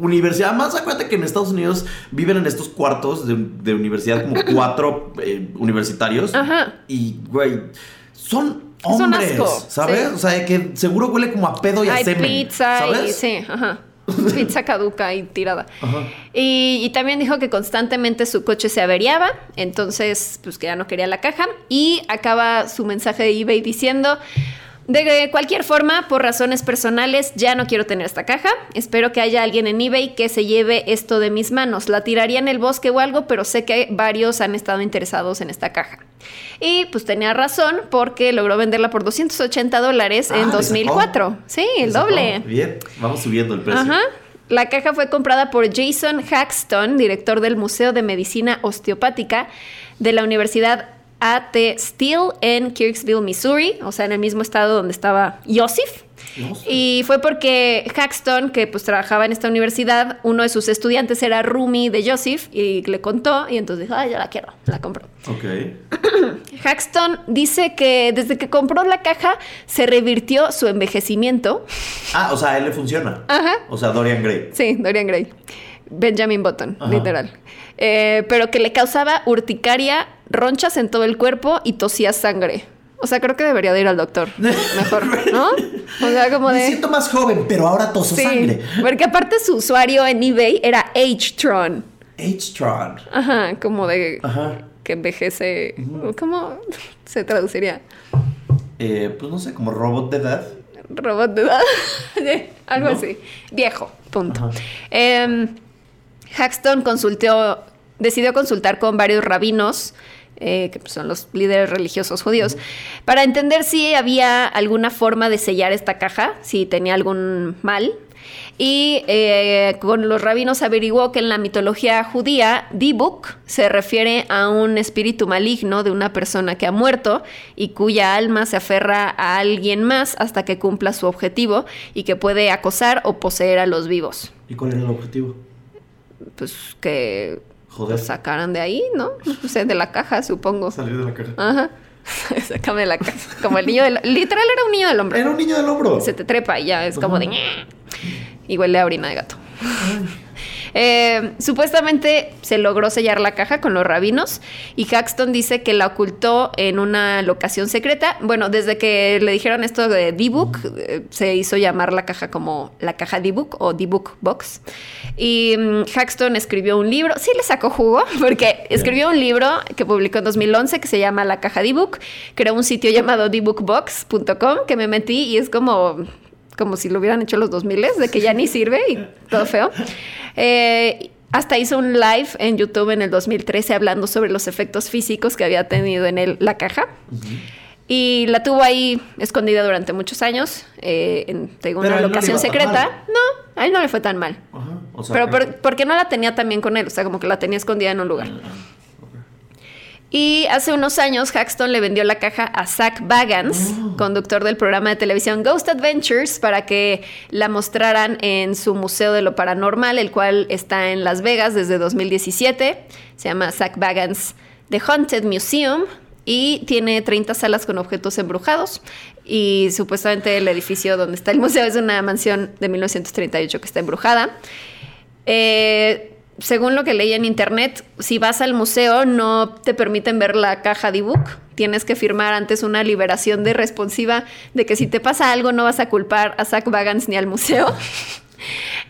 universidad. Más acuérdate que en Estados Unidos viven en estos cuartos de, de universidad como cuatro eh, universitarios. Ajá. Y, güey, son hombres, asco, ¿sabes? sí. O sea, que seguro huele como a pedo y a Hay semen. pizza ¿sabes? y sí, ajá. [laughs] Pizza caduca y tirada. Y también dijo que constantemente su coche se averiaba, entonces pues que ya no quería la caja. Y acaba su mensaje de eBay diciendo, de cualquier forma, por razones personales, ya no quiero tener esta caja. Espero que haya alguien en eBay que se lleve esto de mis manos. La tiraría en el bosque o algo, pero sé que varios han estado interesados en esta caja. Y pues tenía razón porque logró venderla por 280 dólares Ah, en le sacó. 2004. Sí, el doble. Bien, vamos subiendo el precio. Ajá. La caja fue comprada por Jason Haxton, director del Museo de Medicina Osteopática de la Universidad A.T. Steele en Kirksville, Missouri, o sea, en el mismo estado donde estaba Yosif. No sé. Y fue porque Haxton, que pues trabajaba en esta universidad, uno de sus estudiantes era Rumi de Joseph y le contó y entonces dijo, ay, ya la quiero, la compro. Ok. [clears throat] Haxton dice que desde que compró la caja se revirtió su envejecimiento. Ah, o sea, a él le funciona. Ajá. O sea, Dorian Gray. Sí, Dorian Gray. Benjamin Button, Ajá. literal. Eh, pero que le causaba urticaria, ronchas en todo el cuerpo y tosía sangre. O sea, creo que debería de ir al doctor. [laughs] Mejor, ¿no? O sea, como Me de. siento más joven, pero ahora toso Sí, sangre. porque aparte su usuario en eBay era H-Tron. H-Tron. Ajá, como de Ajá. que envejece. ¿Cómo se traduciría? Eh, pues no sé, como robot de edad. Robot de edad. [laughs] Algo ¿No? así. Viejo, punto. Em, Haxton consultó, decidió consultar con varios rabinos, eh, que son los líderes religiosos judíos, para entender si había alguna forma de sellar esta caja, si tenía algún mal. Y eh, con los rabinos averiguó que en la mitología judía, Dibuk se refiere a un espíritu maligno de una persona que ha muerto y cuya alma se aferra a alguien más hasta que cumpla su objetivo y que puede acosar o poseer a los vivos ¿Y cuál era el objetivo? pues que Joder. lo sacaran de ahí, ¿no? O sea, de la caja, supongo. Salir de la caja. Ajá. [laughs] Sácame de la caja. Como el niño del... Literal era un niño del hombre. Era un niño del hombro. Se te trepa y ya es como de... Y huele a orina de gato. Eh, supuestamente se logró sellar la caja con los rabinos y Haxton dice que la ocultó en una locación secreta. Bueno, desde que le dijeron esto de D-Book, eh, se hizo llamar la caja como la caja D-Book o D-Book Box. Y mm, Haxton escribió un libro, sí le sacó jugo, [laughs] porque escribió un libro que publicó en 2011 que se llama La caja D-Book. Creó un sitio llamado dbookbox.com que me metí y es como como si lo hubieran hecho los 2000 de que ya ni sirve y todo feo. Eh, hasta hizo un live en YouTube en el 2013 hablando sobre los efectos físicos que había tenido en él la caja. Y la tuvo ahí escondida durante muchos años, eh, en te digo, Pero una no locación tan secreta. No, a él no le fue tan mal. O sea, Pero que- por, porque no la tenía también con él, o sea, como que la tenía escondida en un lugar. Y hace unos años Haxton le vendió la caja a Zach Bagans, conductor del programa de televisión Ghost Adventures, para que la mostraran en su Museo de lo Paranormal, el cual está en Las Vegas desde 2017. Se llama Zach Bagans The Haunted Museum y tiene 30 salas con objetos embrujados. Y supuestamente el edificio donde está el museo es una mansión de 1938 que está embrujada. Eh, según lo que leí en internet, si vas al museo no te permiten ver la caja de ebook. Tienes que firmar antes una liberación de responsiva de que si te pasa algo no vas a culpar a Zach Bagans ni al museo.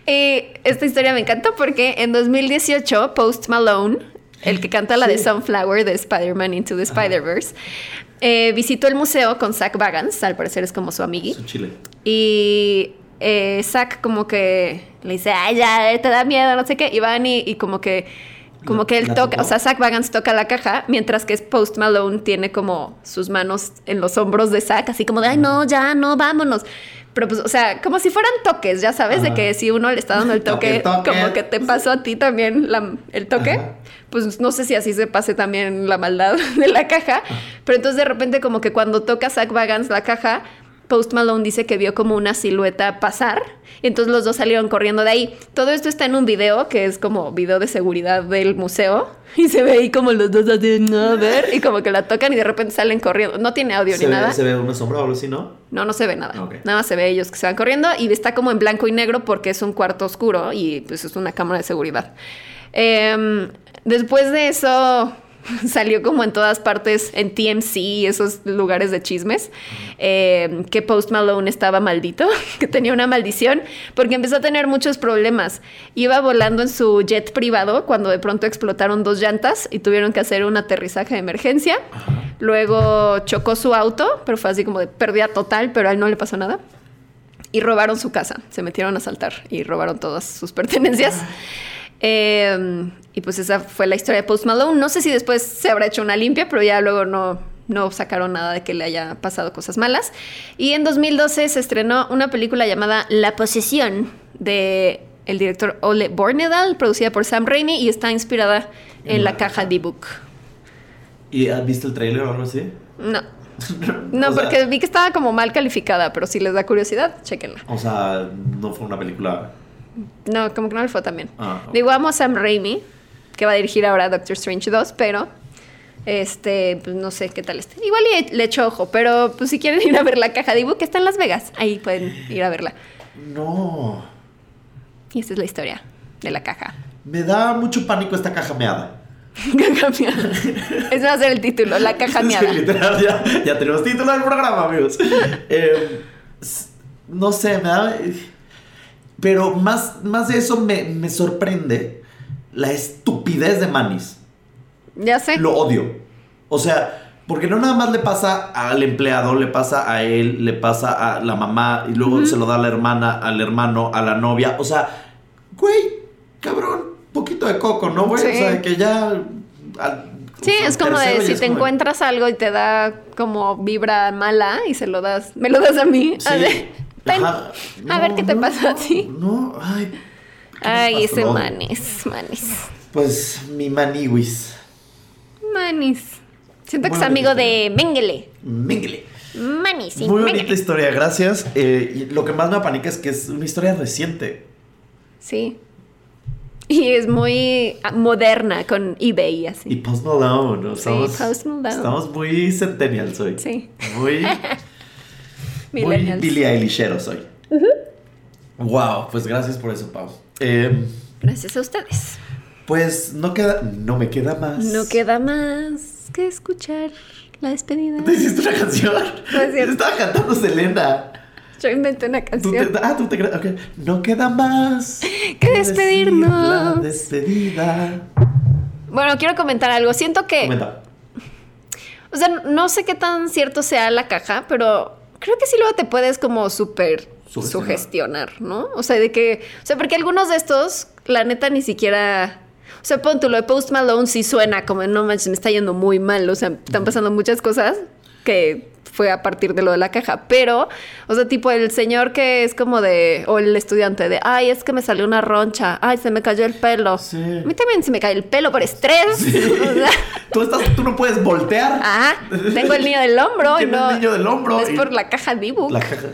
y [laughs] esta historia me encantó porque en 2018 Post Malone, el que canta la de. Sunflower de Spider-Man Into the Spider-Verse, eh, visitó el museo con Zach Bagans, al parecer es como su amigui. Chile. Y eh, Zack como que le dice, ay, ya, te da miedo, no sé qué. Y van y, y como que, como La- que él toca, o sea, Zack Bagans toca la caja, mientras que Post Malone tiene como sus manos en los hombros de Zack, así como de, ay, no, ya, no, vámonos. Pero pues, o sea, como si fueran toques, ya sabes, de que si uno le está dando el [laughs] toque, Toque, toque. como que te pasó a ti también la- el toque. Ajá. Pues no sé si así se pase también la maldad [laughs] de la caja. Pero entonces de repente como que cuando toca Zach Bagans la caja, Post Malone dice que vio como una silueta pasar. Y entonces los dos salieron corriendo de ahí. Todo esto está en un video que es como video de seguridad del museo. Y se ve ahí como los dos "No, a ver. Y como que la tocan y de repente salen corriendo. No tiene audio ¿Se ni ve, nada. ¿Se ve una sombra o algo así, no? No, no se ve nada. Ok. Nada más se ve ellos que se van corriendo y está como en blanco y negro porque es un cuarto oscuro y pues es una cámara de seguridad. Em, después de eso [laughs] salió como en todas partes en TMC y esos lugares de chismes em, que Post Malone estaba maldito, [laughs] que tenía una maldición porque empezó a tener muchos problemas. Iba volando en su jet privado cuando de pronto explotaron dos llantas y tuvieron que hacer un aterrizaje de emergencia. Luego chocó su auto, pero fue así como de pérdida total, pero a él no le pasó nada. Y robaron su casa, se metieron a asaltar y robaron todas sus [laughs] pertenencias. Eh, y pues esa fue la historia de Post Malone. No sé si después se habrá hecho una limpia, pero ya luego no, no sacaron nada de que le haya pasado cosas malas. Y en 2012 se estrenó una película llamada La Posesión de el director Ole Bornedal, producida por Sam Raimi y está inspirada en la caja D-Book. ¿Y has visto el trailer o algo así? No. [laughs] No, O sea, porque vi que estaba como mal calificada, pero si les da curiosidad, chéquenla. O sea, no fue una película. No, como que no le fue tan bien. Ah, ok. Digo, amo a Sam Raimi, que va a dirigir ahora Doctor Strange 2, pero este, pues no sé qué tal esté. Igual le, le echo ojo, pero pues si quieren ir a ver la caja de que está en Las Vegas, ahí pueden ir a verla. No. Y esta es la historia de la caja. Me da mucho pánico esta caja meada. [laughs] Caja miada. [laughs] Ese va a ser el título, la caja miada. Sí, literal, ya, ya tenemos título del programa, amigos. [laughs] Eh, no sé, me da. Pero más, más de eso me, me sorprende la estupidez de Manis. Ya sé. Lo odio. O sea, porque no nada más le pasa al empleado, le pasa a él, le pasa a la mamá y luego se lo da a la hermana, al hermano, a la novia. O sea, güey, cabrón, poquito de coco, ¿no, güey? Sí. O sea, que ya. Sí, es como de si te como encuentras algo y te da como vibra mala y se lo das, me lo das a mí. Sí. A ver, ven, qué te no, pasa a ti. No, ay. Ay, ese manis, manis, Pues mi maniwis. manis. Siento que Muy es amigo bonita de Mengele. Mengele. Manis, sí, Muy Mengele. bonita historia, gracias. Eh, y lo que más me apanica es que es una historia reciente. Sí. Y es muy ah, moderna con eBay y así. Y Post Malone, ¿no? Sí, Estamos, Post Malone. Estamos muy centennials hoy. Sí. Muy, [laughs] muy. Billie Eilishers hoy. Wow, pues gracias por eso, Pau. Eh, Gracias a ustedes. pues no queda, no me queda más. No queda más que escuchar la despedida. ¿Te hiciste una canción? [laughs] No es cierto. Estaba cantando Selena. Yo inventé una Tú canción. te- ah, tú te crees. ok. No queda más [laughs] Que decir despedirnos. La despedida. Bueno, quiero comentar algo. Siento que. Comenta. O sea, no sé qué tan cierto sea la caja, pero creo que sí luego te puedes como súper Sugestionar. ¿no? O sea, de que. O sea, porque algunos de estos, la neta, ni siquiera. O sea, pon tú, lo de Post Malone sí suena como, no manches, me está yendo muy mal. O sea, están pasando muchas cosas que fue a partir de lo de la caja. Pero, o sea, tipo el señor que es como de. O el estudiante de, ay, es que me salió una roncha. Ay, se me cayó el pelo. Sí. A mí también se me cae el pelo por estrés. [laughs] O sea, Tú, estás, tú no puedes voltear. Ah, tengo el niño del hombro y Tienes no. el niño del hombro Es por la caja ebook. La caja.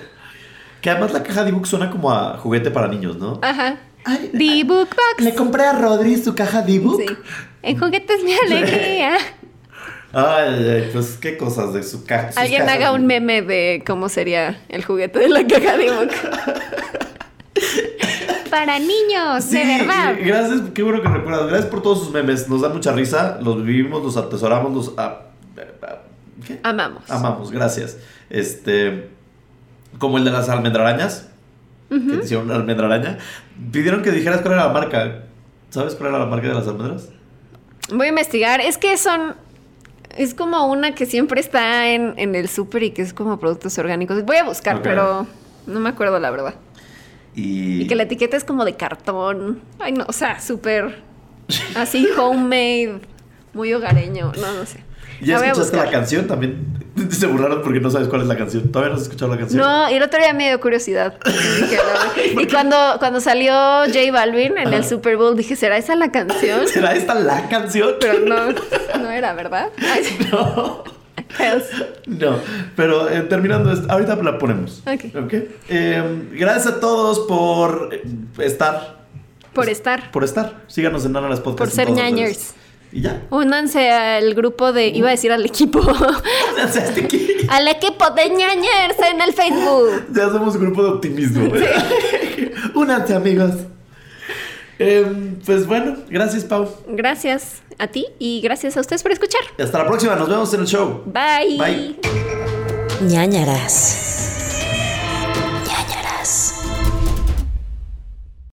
Que además la caja ebook suena como a juguete para niños, ¿no? Ajá. Ay, The Book Box. Le compré a Rodri su caja de ebook. Sí. En juguetes mi alegría. Ay, ay, pues qué cosas de su caja. Alguien cajas haga un meme de cómo sería el juguete de la caja de ebook. [laughs] Para niños, Sí, de verdad. gracias, qué bueno que recuerdas. Gracias por todos sus memes. Nos da mucha risa. Los vivimos, los atesoramos, los ¿qué? Amamos. amamos. Gracias. Este, como el de las almendrarañas. Que te hicieron una almendraraña. Pidieron que dijeras cuál era la marca. ¿Sabes cuál era la marca de las almendras? Voy a investigar. Es que son. Es como una que siempre está en, en el súper y que es como productos orgánicos. Voy a buscar, pero no me acuerdo la verdad. Y, Y que la etiqueta es como de cartón. Ay, no, o sea, súper así homemade, muy hogareño. No, no sé. [laughs] ¿Ya escuchaste la canción? También [laughs] se burlaron porque no sabes cuál es la canción. ¿Todavía no has escuchado la canción? No, y el otro día me dio curiosidad. [laughs] Dije, no. Y cuando, cuando salió J Balvin en el. Super Bowl, dije, ¿será esa la canción? ¿Será esta la canción? Pero no, no era, ¿verdad? Ay. No. No, pero eh, terminando esto, ahorita la ponemos. Ok. Eh, gracias a todos por eh, estar. Por estar. Por estar. Síganos en Nana las Podcasts. Por ser ñañers. Y ya. Únanse al grupo de, iba a decir al equipo, [laughs] O sea, hasta aquí. al equipo de ñañers en el Facebook. Ya somos un grupo de optimismo. [laughs] Únanse, amigos. Eh, pues bueno, gracias, Pau. Gracias a ti y gracias a ustedes por escuchar. Hasta la próxima. Nos vemos en el show. Bye. Bye. ñañaras.